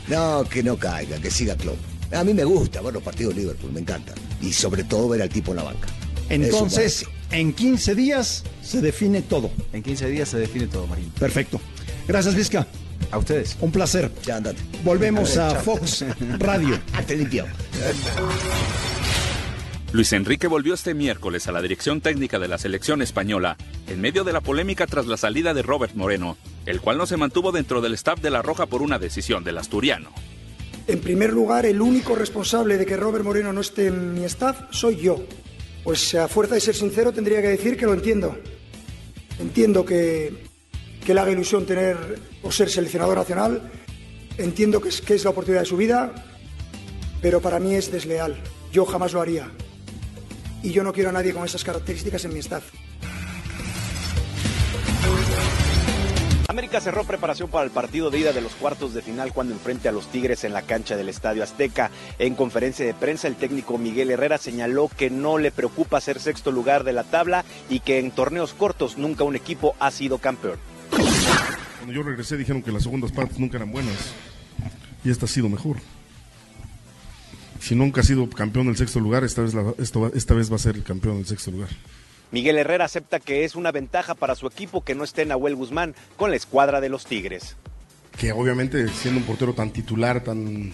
No, que no caiga, que siga Klopp. A mí me gusta ver los partidos de Liverpool, me encanta. Y sobre todo ver al tipo en la banca. Entonces. En 15 días se define todo. en 15 días se define todo, Marín. Perfecto. Gracias, Vizca. A ustedes. Un placer. Ya andate. Volvemos a. Fox Radio. Ah, te limpió. Luis Enrique volvió este miércoles a la dirección técnica de la selección española en medio de la polémica tras la salida de Robert Moreno, el cual no se mantuvo dentro del staff de La Roja por una decisión del asturiano. En primer lugar, el único responsable de que Robert Moreno no esté en mi staff soy yo. Pues a fuerza de ser sincero tendría que decir que lo entiendo. Entiendo que, que le haga ilusión tener o ser seleccionador nacional. Entiendo que es, que es la oportunidad de su vida, pero para mí es desleal. Yo jamás lo haría. Y yo no quiero a nadie con esas características en mi staff. América cerró preparación para el partido de ida de los cuartos de final cuando enfrente a los Tigres en la cancha del Estadio Azteca. En conferencia de prensa, el técnico Miguel Herrera señaló que no le preocupa ser sexto lugar de la tabla y que en torneos cortos nunca un equipo ha sido campeón. Cuando yo regresé dijeron que las segundas partes nunca eran buenas y esta ha sido mejor. Si nunca ha sido campeón del sexto lugar, esta vez, la- esto esta vez va a ser el campeón del sexto lugar. Miguel Herrera acepta que es una ventaja para su equipo que no esté Nahuel Guzmán con la escuadra de los Tigres. Que obviamente siendo un portero tan titular, tan,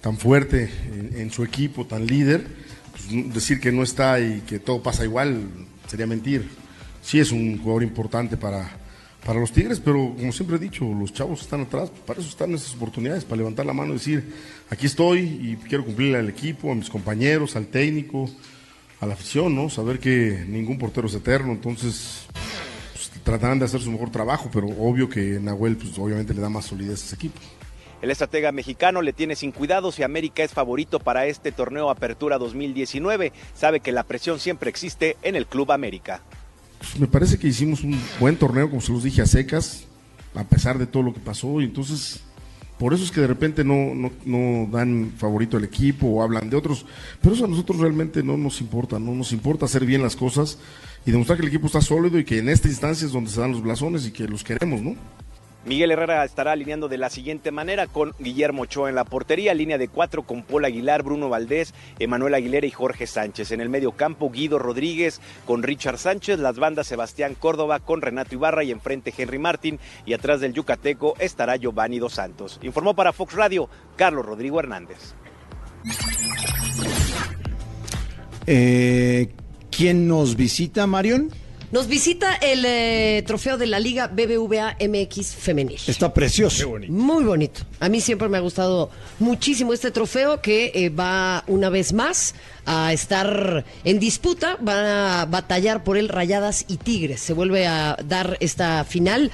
tan fuerte en, su equipo, tan líder, pues, decir que no está y que todo pasa igual sería mentir. Sí es un jugador importante para, para los Tigres, pero como siempre he dicho, los chavos están atrás, para eso están esas oportunidades, para levantar la mano y decir, aquí estoy y quiero cumplirle al equipo, a mis compañeros, al técnico, a la afición, ¿no? Saber que ningún portero es eterno, entonces pues, tratarán de hacer su mejor trabajo, pero obvio que Nahuel, pues obviamente le da más solidez a ese equipo. El estratega mexicano le tiene sin cuidado si América es favorito para este torneo Apertura 2019. Sabe que la presión siempre existe en el Club América. Pues, me parece que hicimos un buen torneo, como se los dije, a secas, a pesar de todo lo que pasó, y entonces por eso es que de repente no, no, no dan favorito al equipo o hablan de otros, pero eso a nosotros realmente no nos importa, no nos importa hacer bien las cosas y demostrar que el equipo está sólido y que en esta instancia es donde se dan los blasones y que los queremos, ¿no? Miguel Herrera estará alineando de la siguiente manera con Guillermo Ochoa en la portería, línea de cuatro con Paul Aguilar, Bruno Valdés, Emanuel Aguilera y Jorge Sánchez. En el medio campo, Guido Rodríguez con Richard Sánchez, las bandas Sebastián Córdoba con Renato Ibarra y enfrente Henry Martín y atrás del Yucateco estará Giovanni Dos Santos. Informó para Fox Radio Carlos Rodrigo Hernández. Eh, ¿Quién nos visita, Marion? Nos visita el eh, trofeo de la Liga BBVA MX Femenil. Está precioso. Muy bonito. A mí siempre me ha gustado muchísimo este trofeo que eh, va una vez más a estar en disputa. Van a batallar por él Rayadas y Tigres. Se vuelve a dar esta final.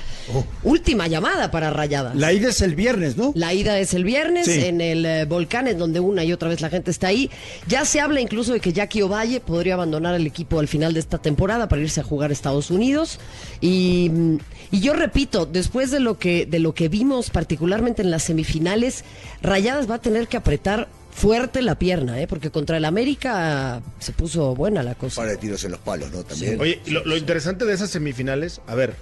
Última llamada para Rayadas. La ida es el viernes, ¿no? La ida es el viernes Sí. en el eh, volcán, en donde una y otra vez la gente está ahí. Ya se habla incluso de que Jackie Ovalle podría abandonar el equipo al final de esta temporada para irse a jugar a Estados Unidos. Y, y yo repito, después de lo que de lo que vimos, particularmente en las semifinales, Rayadas va a tener que apretar fuerte la pierna, ¿eh? porque contra el América se puso buena la cosa. Para de tiros en los palos, ¿no? También. Oye, lo, lo interesante de esas semifinales, a ver,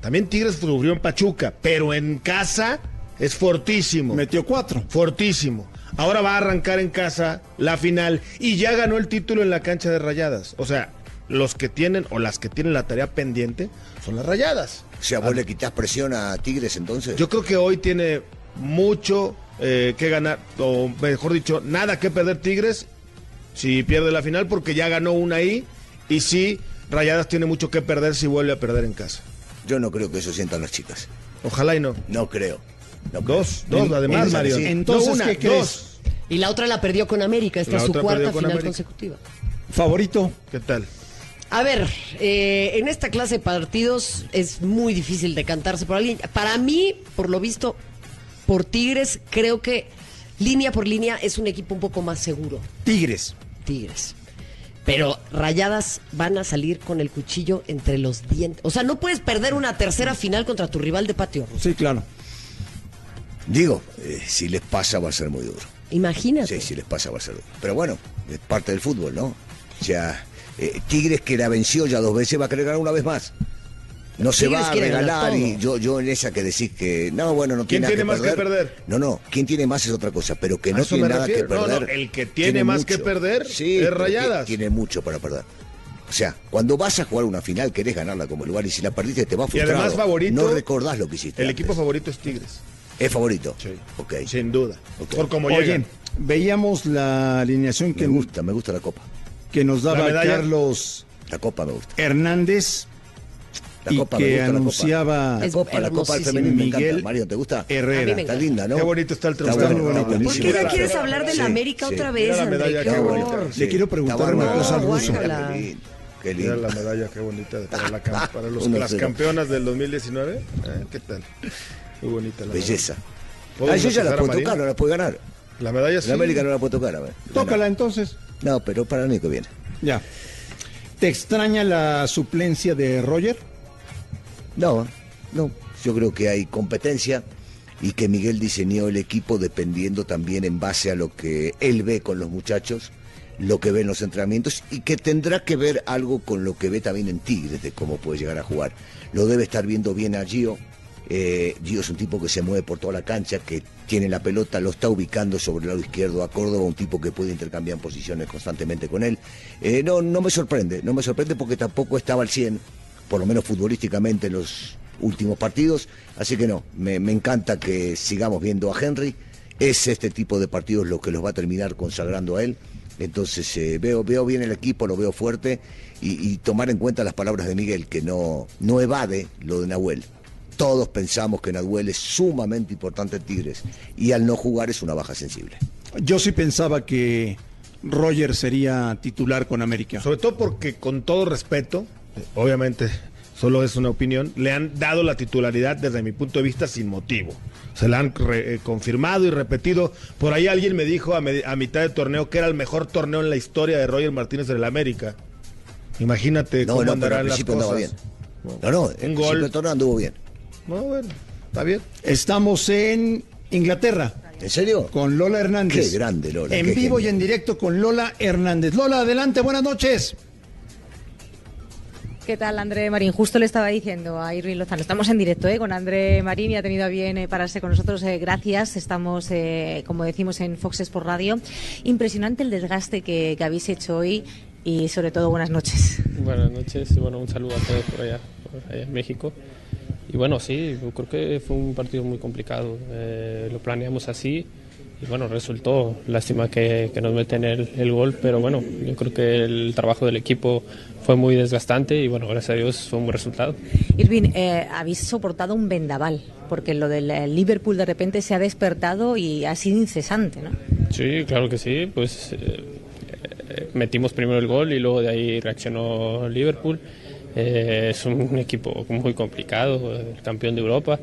también Tigres sufrió en Pachuca, pero en casa es fortísimo. Metió cuatro. Fortísimo. Ahora va a arrancar en casa la final y ya ganó el título en la cancha de Rayadas. O sea, los que tienen o las que tienen la tarea pendiente son las Rayadas. O sea, vos le quitas presión a Tigres entonces. Yo creo que hoy tiene mucho eh, que ganar, o mejor dicho, nada que perder Tigres si pierde la final porque ya ganó una ahí y sí, Rayadas tiene mucho que perder si vuelve a perder en casa. Yo no creo que eso sientan las chicas. Ojalá y no. No creo. No creo. Dos, dos, además, en- Mario. sí. Entonces, No una, ¿qué crees? dos. Y la otra la perdió con América, esta es su cuarta con final América. consecutiva. Favorito. ¿Qué tal? A ver, eh, en esta clase de partidos es muy difícil decantarse por alguien. Para mí, por lo visto, por Tigres, creo que línea por línea es un equipo un poco más seguro. Tigres. Tigres. Pero Rayadas van a salir con el cuchillo entre los dientes. O sea, no puedes perder una tercera final contra tu rival de patio. Sí, claro. Digo, eh, si les pasa va a ser muy duro. Imagínate. Sí, si les pasa va a ser duro. Pero bueno, es parte del fútbol, ¿no? O sea, eh, Tigres que la venció ya dos veces va a querer ganar una vez más. No se va a regalar y yo, yo en esa que decís que no, bueno, no ¿Quién tiene, tiene nada más que perder? No, no, quién tiene más es otra cosa, pero que no tiene me nada que refiero. Perder. no, el que tiene más que perder Sí, es Rayadas. Tiene, tiene mucho para perder. O sea, cuando vas a jugar una final querés ganarla como lugar y si la perdiste te va Y frustrado. además favorito. No recordás lo que hiciste. El antes. equipo favorito es Tigres. es favorito. Sí. Ok. Sin duda. Ok. Por cómo Oye, llegan. veíamos la alineación Me que, gusta, me gusta la copa. que nos daba. Carlos La copa me gusta. Hernández La y copa que la copa. anunciaba La copa, la copa me Miguel encanta. Mario, ¿te gusta? Herrera. Está linda, ¿no? Qué bonito está el Está trofeo. bueno, bonito. ¿Por buenísimo. qué no quieres hablar de sí, la América sí. otra vez, la André? medalla, Qué bonita. Le quiero preguntar una cosa al ruso. Qué lindo, Mira la medalla, qué bonita. Para, la los- las campeonas del 2019. Eh, ¿Qué tal? Muy bonita la Belleza. medalla. ¿Puedo Ah, yo ya la puedo tocar, no la puedo ganar. La medalla sí. En América no la puedo tocar, a ver. Tócala entonces. No, pero para el año que viene. Ya. ¿Te extraña la suplencia de Roger? No, no. Yo creo que hay competencia y que Miguel diseñó el equipo dependiendo también en base a lo que él ve con los muchachos, lo que ve en los entrenamientos y que tendrá que ver algo con lo que ve también en Tigres de cómo puede llegar a jugar. Lo debe estar viendo bien a Gio. Eh, Gio es un tipo que se mueve por toda la cancha, que tiene la pelota, lo está ubicando sobre el lado izquierdo a Córdoba, un tipo que puede intercambiar posiciones constantemente con él. Eh, no, no me sorprende, no me sorprende porque tampoco estaba al 100, por lo menos futbolísticamente en los últimos partidos, así que no, me, me encanta que sigamos viendo a Henry, es este tipo de partidos lo que los va a terminar consagrando a él, entonces eh, veo, veo bien el equipo, lo veo fuerte y, y tomar en cuenta las palabras de Miguel, que no, no evade lo de Nahuel. Todos pensamos que Nahuel es sumamente importante en Tigres y al no jugar es una baja sensible. Yo sí pensaba que Roger sería titular con América. Sobre todo porque, con todo respeto, obviamente solo es una opinión, le han dado la titularidad desde mi punto de vista sin motivo. Se la han re- eh, confirmado y repetido. Por ahí alguien me dijo a, me- a mitad de torneo que era el mejor torneo en la historia de Roger Martínez en el América. Imagínate No, cómo no, pero andarán al las cosas. bien. No, no, el Un gol. principio del torneo anduvo bien. No, bueno, está bien. Estamos en Inglaterra ¿En serio? con Lola Hernández. Qué grande, Lola, En vivo y en directo con Lola Hernández. Lola, adelante, buenas noches. ¿Qué tal, André Marín? Justo le estaba diciendo a Irving Lozano. Estamos en directo ¿eh? con André Marín y ha tenido a bien eh, pararse con nosotros. Eh, gracias. Estamos, eh, como decimos, en Fox Sports Radio. Impresionante el desgaste que, que habéis hecho hoy y, sobre todo, buenas noches. Buenas noches y bueno, un saludo a todos por allá, por allá en México. Y bueno, sí, yo creo que fue un partido muy complicado. Eh, lo planeamos así y bueno, resultó. Lástima que, que nos meten el, el gol, pero bueno, yo creo que el trabajo del equipo fue muy desgastante y bueno, gracias a Dios fue un buen resultado. Irving, eh, habéis soportado un vendaval, porque lo del eh, Liverpool de repente se ha despertado y ha sido incesante, ¿no? Sí, claro que sí, pues eh, eh, metimos primero el gol y luego de ahí reaccionó Liverpool. Eh, es un equipo muy complicado, el campeón de Europa.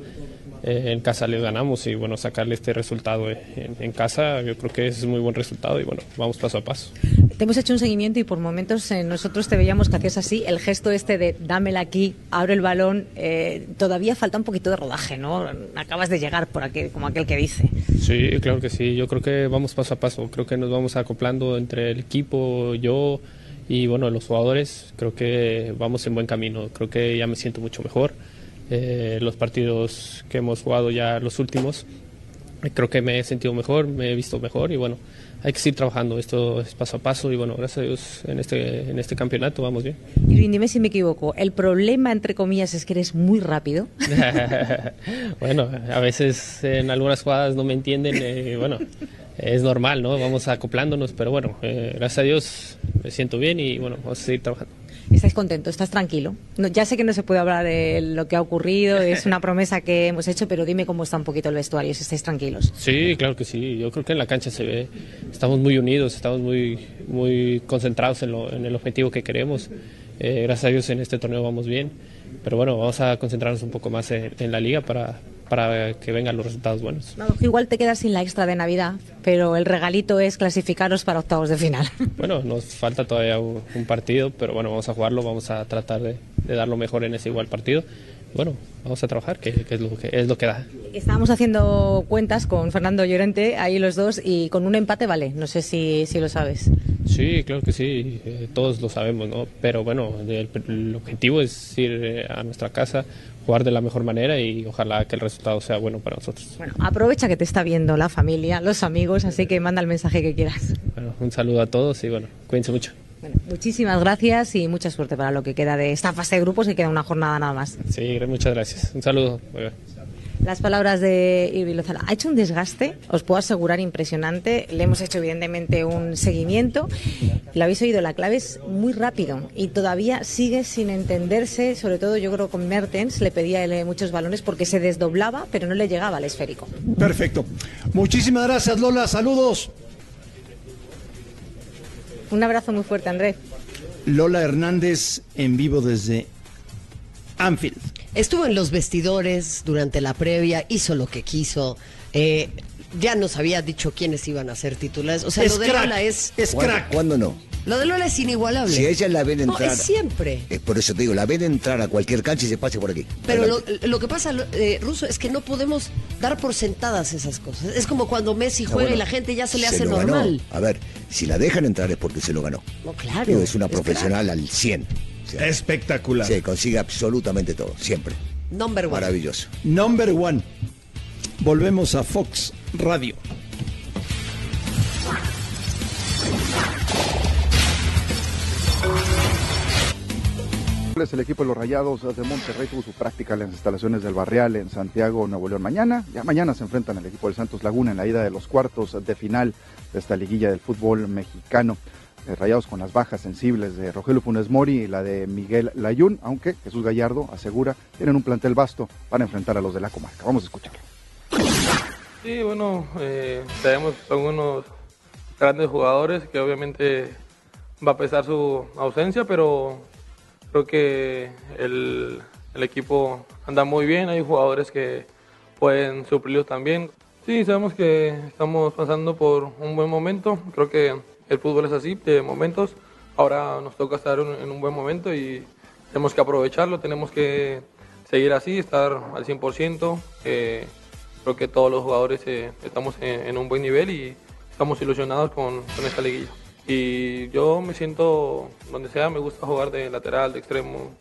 Eh, en casa le ganamos y bueno, sacarle este resultado en, en casa yo creo que es muy buen resultado y bueno, vamos paso a paso. Te hemos hecho un seguimiento y por momentos eh, nosotros te veíamos que hacías así, el gesto este de dámela aquí, abro el balón, eh, todavía falta un poquito de rodaje, ¿no? Acabas de llegar por aquí, como aquel que dice. Sí, claro que sí. Yo creo que vamos paso a paso. Creo que nos vamos acoplando entre el equipo, yo y bueno, los jugadores. Creo que vamos en buen camino. Creo que ya me siento mucho mejor. Eh, los partidos que hemos jugado ya los últimos, creo que me he sentido mejor, me he visto mejor y bueno, hay que seguir trabajando. Esto es paso a paso y bueno, gracias a Dios en este, en este campeonato vamos bien. Irving, dime si me equivoco, el problema, entre comillas, es que eres muy rápido. bueno, a veces en algunas jugadas no me entienden, eh, bueno, es normal, ¿no? Vamos acoplándonos, pero bueno, eh, gracias a Dios me siento bien y bueno, vamos a seguir trabajando. ¿Estás contento? ¿Estás tranquilo? No, ya sé que no se puede hablar de lo que ha ocurrido, es una promesa que hemos hecho, pero dime cómo está un poquito el vestuario, si estáis tranquilos. Sí, claro que sí. Yo creo que en la cancha se ve, estamos muy unidos, estamos muy, muy concentrados en, lo- en el objetivo que queremos. Eh, gracias a Dios en este torneo vamos bien, pero bueno, vamos a concentrarnos un poco más en, en la liga para, para que vengan los resultados buenos. Que igual te quedas sin la extra de Navidad, pero el regalito es clasificaros para octavos de final. Bueno, nos falta todavía un, un partido, pero bueno, vamos a jugarlo, vamos a tratar de, de dar lo mejor en ese igual partido. Bueno, vamos a trabajar, que, que es, lo que es lo que da. Estábamos haciendo cuentas con Fernando Llorente, ahí los dos, y con un empate vale, no sé si, si lo sabes. Sí, claro que sí, eh, todos lo sabemos, ¿no? Pero bueno, el, el objetivo es ir eh, a nuestra casa, jugar de la mejor manera y ojalá que el resultado sea bueno para nosotros. Bueno, aprovecha que te está viendo la familia, los amigos, así que manda el mensaje que quieras. Bueno, un saludo a todos y bueno, cuídense mucho. Bueno, muchísimas gracias y mucha suerte para lo que queda de esta fase de grupos, que queda una jornada nada más. Sí, muchas gracias. Un saludo. Bye, bye. Las palabras de Irving Lozano. Ha hecho un desgaste, os puedo asegurar, impresionante. Le hemos hecho, evidentemente, un seguimiento. Lo habéis oído, la clave es muy rápido y todavía sigue sin entenderse. Sobre todo, yo creo con Mertens le pedía él, eh, muchos balones porque se desdoblaba, pero no le llegaba al esférico. Perfecto. Muchísimas gracias, Lola. Saludos. Un abrazo muy fuerte, Andrés. Lola Hernández en vivo desde Anfield. Estuvo en los vestidores durante la previa, hizo lo que quiso. eh, ya nos había dicho quiénes iban a ser titulares. O sea, Es lo de crack, Lola es. es ¿Cuándo, crack. cuándo no? Lo de Lola es inigualable. Si ella la ven No, entrar. es siempre. Es por eso te digo, la ven entrar a cualquier cancha y se pase por aquí. Pero lo, lo que pasa, eh, Ruso, es que no podemos dar por sentadas esas cosas. Es como cuando Messi No, juega bueno, y la gente ya se le hace lo ganó. normal. A ver, si la dejan entrar es porque se lo ganó. No, claro. Digo, es una es profesional al 100. Espectacular. Se consigue absolutamente todo, siempre. Number one. Maravilloso. Number one. Volvemos a Fox Radio. El equipo de los Rayados de Monterrey tuvo su práctica en las instalaciones del Barrial en Santiago, Nuevo León. Mañana, ya mañana se enfrentan al equipo del Santos Laguna en la ida de los cuartos de final de esta liguilla del fútbol mexicano. Eh, Rayados con las bajas sensibles de Rogelio Funes Mori y la de Miguel Layún, aunque Jesús Gallardo asegura tienen un plantel vasto para enfrentar a los de la comarca. Vamos a escucharlo. Sí, bueno, eh, tenemos algunos grandes jugadores que obviamente va a pesar su ausencia, pero creo que el, el equipo anda muy bien, hay jugadores que pueden suplirlos también. Sí, sabemos que estamos pasando por un buen momento, creo que el fútbol es así, de momentos, ahora nos toca estar en, un buen momento y tenemos que aprovecharlo, tenemos que seguir así, estar al 100%. eh, creo que todos los jugadores eh, estamos en, un buen nivel y estamos ilusionados con, con esta liguilla. Y yo me siento donde sea, me gusta jugar de lateral, de extremo,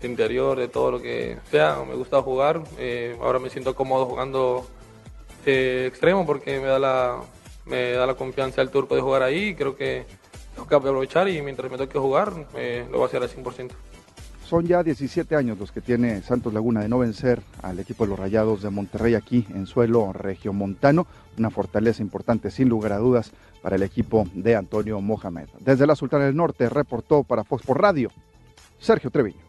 de interior, de todo lo que sea, me gusta jugar. eh, ahora me siento cómodo jugando eh, extremo porque me da la me da la confianza el turco de jugar ahí y creo que tengo que aprovechar y mientras me toque jugar eh, lo voy a hacer al 100%. son ya 17 años los que tiene Santos Laguna de no vencer al equipo de los Rayados de Monterrey aquí en suelo regiomontano. Una fortaleza importante, sin lugar a dudas, para el equipo de Antonio Mohamed. Desde la Sultana del Norte reportó para Fox por Radio Sergio Treviño.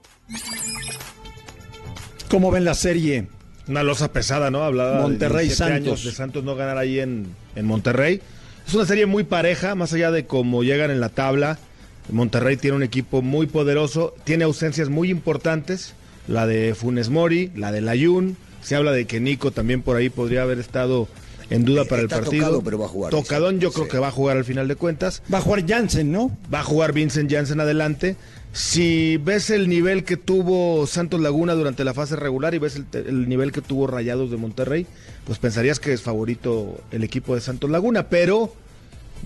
¿Cómo ven la serie? Una losa pesada, ¿no? Hablaba Monterrey de 17 Santos. años de Santos no ganar ahí en, en Monterrey. Es una serie muy pareja, más allá de cómo llegan en la tabla. Monterrey tiene un equipo muy poderoso, tiene ausencias muy importantes, la de Funes Mori, la de Layun. Se habla de que Nico también por ahí podría haber estado en duda para el partido. tocado, pero va a jugar, Tocadón, yo creo que va a jugar al final de cuentas. Va a jugar Jansen, ¿no? Va a jugar Vincent Janssen adelante. Si ves el nivel que tuvo Santos Laguna durante la fase regular y ves el, el nivel que tuvo Rayados de Monterrey, pues pensarías que es favorito el equipo de Santos Laguna, pero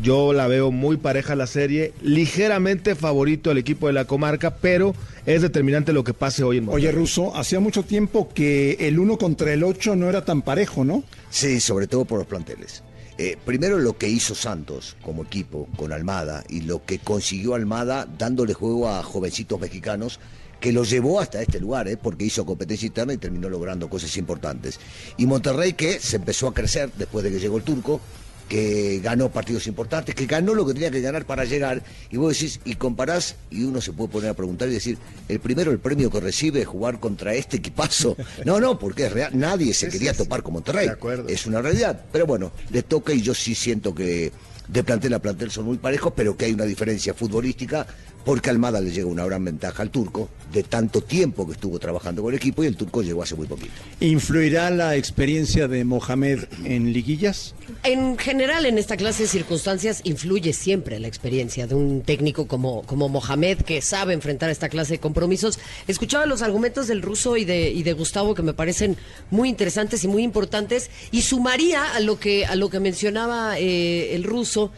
yo la veo muy pareja la serie, ligeramente favorito el equipo de la comarca, pero es determinante lo que pase hoy en Monterrey. Oye, Russo, hacía mucho tiempo que el 1 contra el 8 no era tan parejo, ¿no? Sí, sobre todo por los planteles. Eh, primero lo que hizo Santos como equipo con Almada y lo que consiguió Almada dándole juego a jovencitos mexicanos que lo llevó hasta este lugar, eh, porque hizo competencia interna y terminó logrando cosas importantes. Y Monterrey que se empezó a crecer después de que llegó el turco, que ganó partidos importantes, que ganó lo que tenía que ganar para llegar, y vos decís, y comparás, y uno se puede poner a preguntar y decir, el primero, el premio que recibe es jugar contra este equipazo. No, no, porque es real, nadie se quería topar con Monterrey. Es una realidad. Pero bueno, le toca y yo sí siento que de plantel a plantel son muy parejos, pero que hay una diferencia futbolística porque Almada le llega una gran ventaja al turco de tanto tiempo que estuvo trabajando con el equipo y el turco llegó hace muy poquito. ¿Influirá la experiencia de Mohamed en liguillas? En general, en esta clase de circunstancias, influye siempre la experiencia de un técnico como, como Mohamed, que sabe enfrentar esta clase de compromisos. Escuchaba los argumentos del ruso y de, y de Gustavo, que me parecen muy interesantes y muy importantes, y sumaría a lo que, a lo que mencionaba eh, el ruso.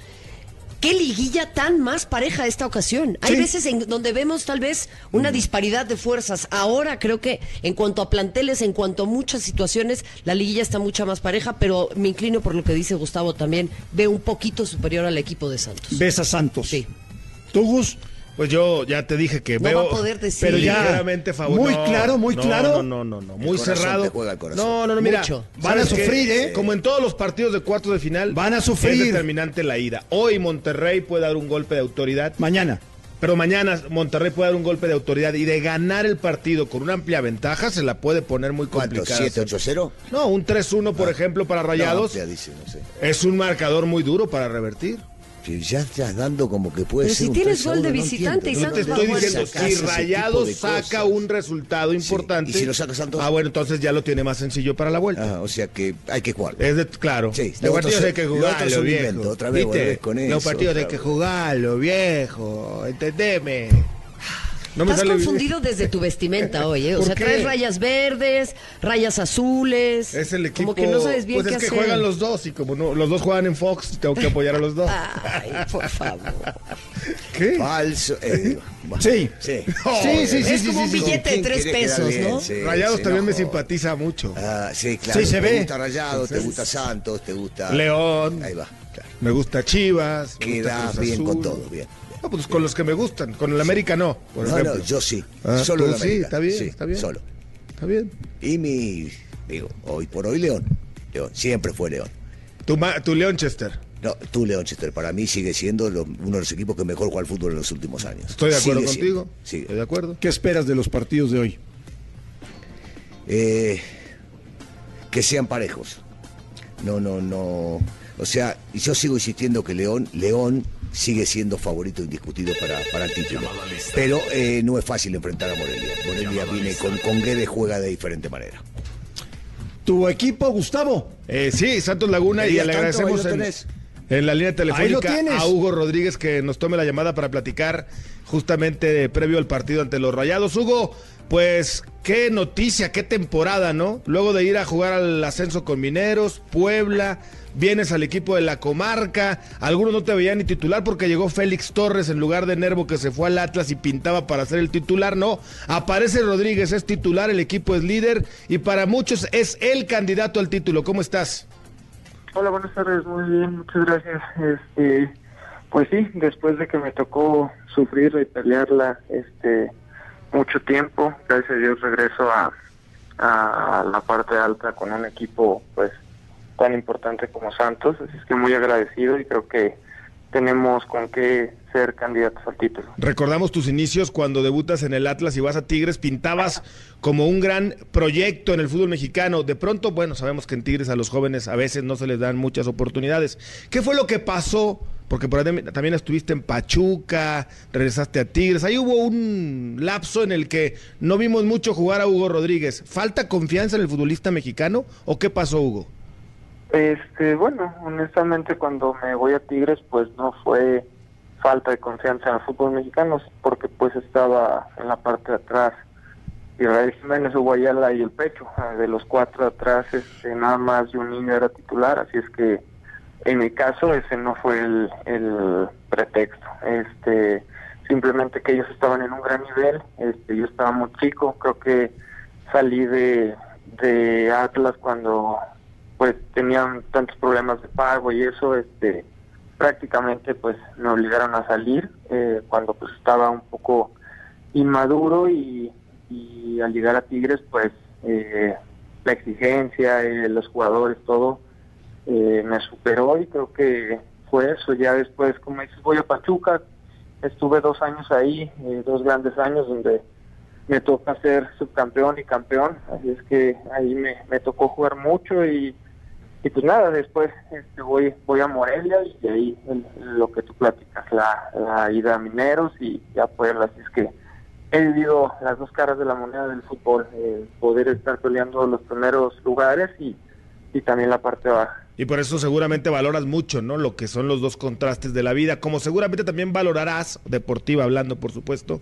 ¿Qué liguilla tan más pareja esta ocasión? Hay Sí. veces en donde vemos tal vez una disparidad de fuerzas. Ahora creo que en cuanto a planteles, en cuanto a muchas situaciones, la liguilla está mucha más pareja, pero me inclino por lo que dice Gustavo también. Veo un poquito superior al equipo de Santos. ¿Ves a Santos? Sí. ¿Tú, Gus? Pues yo ya te dije que No veo. va a poder decir. Pero Ya. Muy No, claro, muy no, claro. No, no, no, no. Muy cerrado. te juega el corazón. No, no, no, mira. Mucho. Van a sufrir, ¿eh? Como en todos los partidos de cuartos de final. Van a sufrir. Es determinante la ida. Hoy Monterrey puede dar un golpe de autoridad. Mañana. Pero mañana Monterrey puede dar un golpe de autoridad y de ganar el partido con una amplia ventaja se la puede poner muy complicada. ¿7-8-0? No, un 3-1, por ejemplo, para Rayados. No, ya dice, no sé. Es un marcador muy duro para revertir. Ya estás dando como que puede Pero ser si un tienes 3 a gol de 1, no visitante y entiendo. Yo te Santos va estoy diciendo, si Rayados saca cosas. un resultado importante. ¿Y si lo saca Santos? Ah, bueno, entonces ya lo tiene más sencillo para la vuelta. Ah, o sea que hay que jugar. Es de, claro. Sí, los lo partidos hay que jugarlo, viejo. Otra vez con Los eso, partidos hay que jugarlo, viejo. Entendeme. No me Estás sale bien. confundido desde tu vestimenta hoy, ¿eh? O ¿Por sea, qué? traes rayas verdes, rayas azules. Es el equipo. Como que no sabes bien pues qué es que hacer. juegan los dos y como no, los dos juegan en Fox, tengo que apoyar a los dos. Ay, por favor. ¿Qué? Falso. eh, Sí. Sí. Sí, sí, sí, es sí, como sí, un billete de ¿Quién tres pesos? ¿no? Sí, Rayados sí, también no me simpatiza mucho. Ah, sí, claro. Sí, se te ve. gusta Rayados, te gusta Santos, te gusta. León. Ahí va, claro. Me gusta Chivas. me gusta Queda Cruz bien Azul. con todo, bien. No, pues con los que me gustan. Con el América no, por no, ejemplo. no, yo sí. Ah, solo tú la sí, América. está bien, Sí, está bien. Solo. Está bien. Y mi, digo, hoy por hoy León. León, siempre fue León. Tu, ma- tu Leonchester. No, tú, León Chester, para mí sigue siendo lo- uno de los equipos que mejor juega al fútbol en los últimos años. Estoy de acuerdo Sigue contigo. sigue. Estoy de acuerdo. ¿Qué esperas de los partidos de hoy? Eh, que sean parejos. No, no, no. O sea, yo sigo insistiendo que León, León sigue siendo favorito indiscutido para, para el título. Pero eh, no es fácil enfrentar a Morelia. Morelia viene con, con Guedes juega de diferente manera. ¿Tu equipo, Gustavo? Eh, sí, Santos Laguna y le tanto, agradecemos en, en la línea telefónica tienes. a Hugo Rodríguez que nos tome la llamada para platicar justamente previo al partido ante los Rayados. Hugo, pues qué noticia, qué temporada, ¿no? Luego de ir a jugar al ascenso con Mineros, Puebla, vienes al equipo de la comarca, algunos no te veían ni titular porque llegó Félix Torres en lugar de Nervo que se fue al Atlas y pintaba para ser el titular, no, aparece Rodríguez, es titular, el equipo es líder y para muchos es el candidato al título. ¿Cómo estás? Hola, buenas tardes, muy bien, muchas gracias. Este, pues sí, después de que me tocó sufrir y pelearla, este, mucho tiempo. Gracias a Dios regreso a, a la parte alta con un equipo pues tan importante como Santos. Así es que muy agradecido y creo que tenemos con qué ser candidatos al título. Recordamos tus inicios cuando debutas en el Atlas y vas a Tigres, pintabas como un gran proyecto en el fútbol mexicano. De pronto, bueno, sabemos que en Tigres a los jóvenes a veces no se les dan muchas oportunidades. ¿Qué fue lo que pasó? Porque por ahí también estuviste en Pachuca, regresaste a Tigres. Ahí hubo un lapso en el que no vimos mucho jugar a Hugo Rodríguez. ¿Falta confianza en el futbolista mexicano o qué pasó, Hugo? Este, bueno, honestamente cuando me voy a Tigres pues no fue falta de confianza en el fútbol mexicano porque pues estaba en la parte de atrás Israel Jiménez, Guayala y el Pecho. Ah, de los cuatro atrás este, nada más un niño era titular, así es que en mi caso ese no fue el, el pretexto. Este, simplemente que ellos estaban en un gran nivel, este, yo estaba muy chico, creo que salí de, de Atlas cuando pues tenían tantos problemas de pago y eso, este, prácticamente pues me obligaron a salir eh, cuando pues estaba un poco inmaduro y, al llegar a Tigres pues eh, la exigencia, eh, los jugadores, todo eh, me superó y creo que fue eso. Ya después, como dices, voy a Pachuca, estuve dos años ahí, eh, dos grandes años donde me toca ser subcampeón y campeón, así es que ahí me, me tocó jugar mucho y y pues nada, después este, voy voy a Morelia y de ahí lo que tú platicas, la, la ida a Mineros y ya Puebla, así es que he vivido las dos caras de la moneda del fútbol, eh, poder estar peleando los primeros lugares y, y también la parte baja. Y por eso seguramente valoras mucho, ¿no? Lo que son los dos contrastes de la vida, como seguramente también valorarás, deportiva hablando, por supuesto,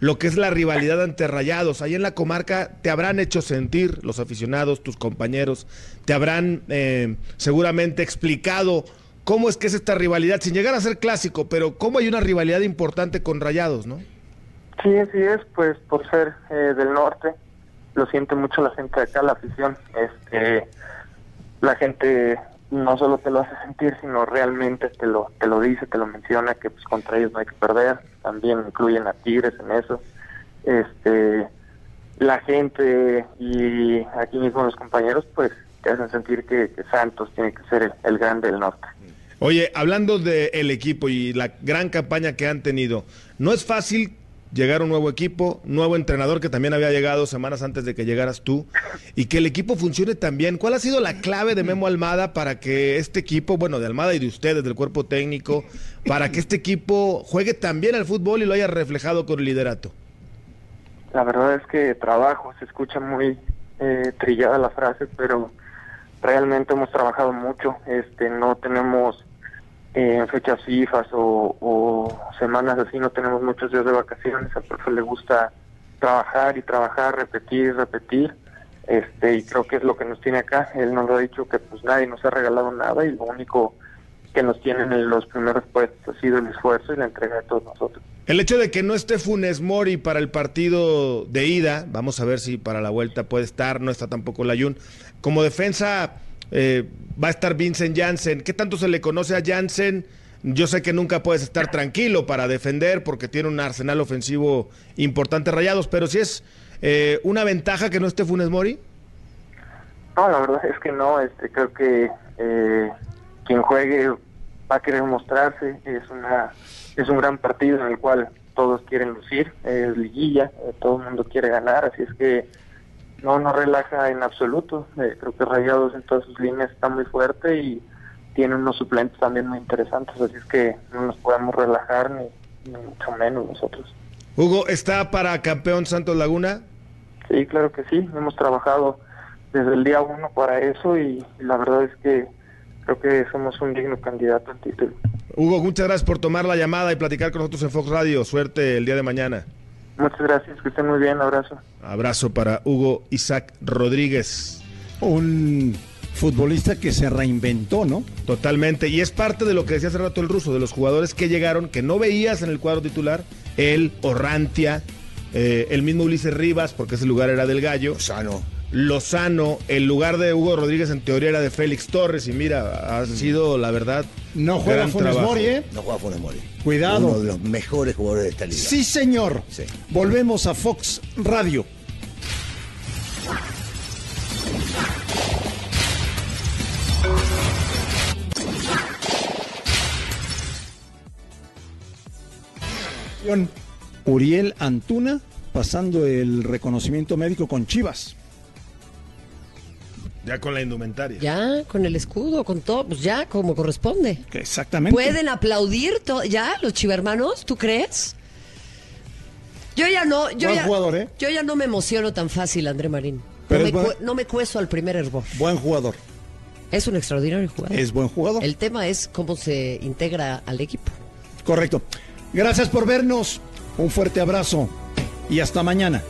lo que es la rivalidad ante rayados. Ahí en la comarca te habrán hecho sentir los aficionados, tus compañeros, te habrán eh, seguramente explicado cómo es que es esta rivalidad, sin llegar a ser clásico, pero cómo hay una rivalidad importante con rayados, ¿no? Sí, así es, pues por ser eh, del norte, lo siente mucho la gente de acá, la afición. Este, la gente no solo te lo hace sentir, sino realmente te lo, te lo dice, te lo menciona, que pues contra ellos no hay que perder. También incluyen a Tigres en eso. Este, la gente y aquí mismo los compañeros, pues te hacen sentir que, Santos tiene que ser el, el grande del norte. Oye, hablando del equipo y la gran campaña que han tenido, no es fácil llegar un nuevo equipo, nuevo entrenador que también había llegado semanas antes de que llegaras tú, y que el equipo funcione tan bien. ¿Cuál ha sido la clave de Memo Almada para que este equipo, bueno, de Almada y de ustedes, del cuerpo técnico, para que este equipo juegue tan bien al fútbol y lo haya reflejado con el liderato? La verdad es que trabajo, se escucha muy eh, trillada la frase, pero realmente hemos trabajado mucho. Este, no tenemos eh, fechas fijas o, o semanas así, no tenemos muchos días de vacaciones. Al profe le gusta trabajar y trabajar, repetir y repetir. Este, y creo que es lo que nos tiene acá. Él nos lo ha dicho que pues nadie nos ha regalado nada y lo único que nos tienen en los primeros puestos ha sido el esfuerzo y la entrega de todos nosotros. El hecho de que no esté Funes Mori para el partido de ida, vamos a ver si para la vuelta puede estar, no está tampoco Layun. Como defensa eh, va a estar Vincent Janssen. ¿Qué tanto se le conoce a Janssen? Yo sé que nunca puedes estar tranquilo para defender porque tiene un arsenal ofensivo importante rayados, pero si es eh, una ventaja que no esté Funes Mori. No, la verdad es que no. Este, creo que eh, quien juegue va a querer mostrarse. Es una es un gran partido en el cual todos quieren lucir. Es liguilla, eh, todo el mundo quiere ganar, así es que no nos relaja en absoluto. Eh, creo que Rayados en todas sus líneas está muy fuerte y tiene unos suplentes también muy interesantes, así es que no nos podemos relajar ni, ni mucho menos nosotros. Hugo, ¿está para campeón Santos Laguna? Sí, claro que sí. Hemos trabajado desde el día uno para eso y la verdad es que creo que somos un digno candidato al título. Hugo, muchas gracias por tomar la llamada y platicar con nosotros en Fox Radio. Suerte el día de mañana. Muchas gracias, que estén muy bien, abrazo. Abrazo para Hugo Isaac Rodríguez. Un futbolista que se reinventó, ¿no? Totalmente. Y es parte de lo que decía hace rato el ruso, de los jugadores que llegaron, que no veías en el cuadro titular. Él, Orrantia, eh, el mismo Ulises Rivas, porque ese lugar era del gallo. Lozano. Lozano, el lugar de Hugo Rodríguez en teoría era de Félix Torres y mira, ha sido la verdad No juega gran Funes trabajo. Mori, ¿eh? No juega Funes Mori. Cuidado. Uno de los mejores jugadores de esta liga. Sí, señor. Sí. Volvemos a Fox Radio. Uriel Antuna pasando el reconocimiento médico con Chivas. Ya con la indumentaria. Ya, con el escudo, con todo, pues ya, como corresponde. Exactamente. ¿Pueden aplaudir ya los chivermanos? ¿Tú crees? Yo ya no, yo Buen ya, jugador, ¿eh? yo ya no me emociono tan fácil, André Marín. Pero no, me, buen- no me cueso al primer hervor. Buen jugador. Es un extraordinario jugador. Es buen jugador. El tema es cómo se integra al equipo. Correcto. Gracias por vernos. Un fuerte abrazo y hasta mañana.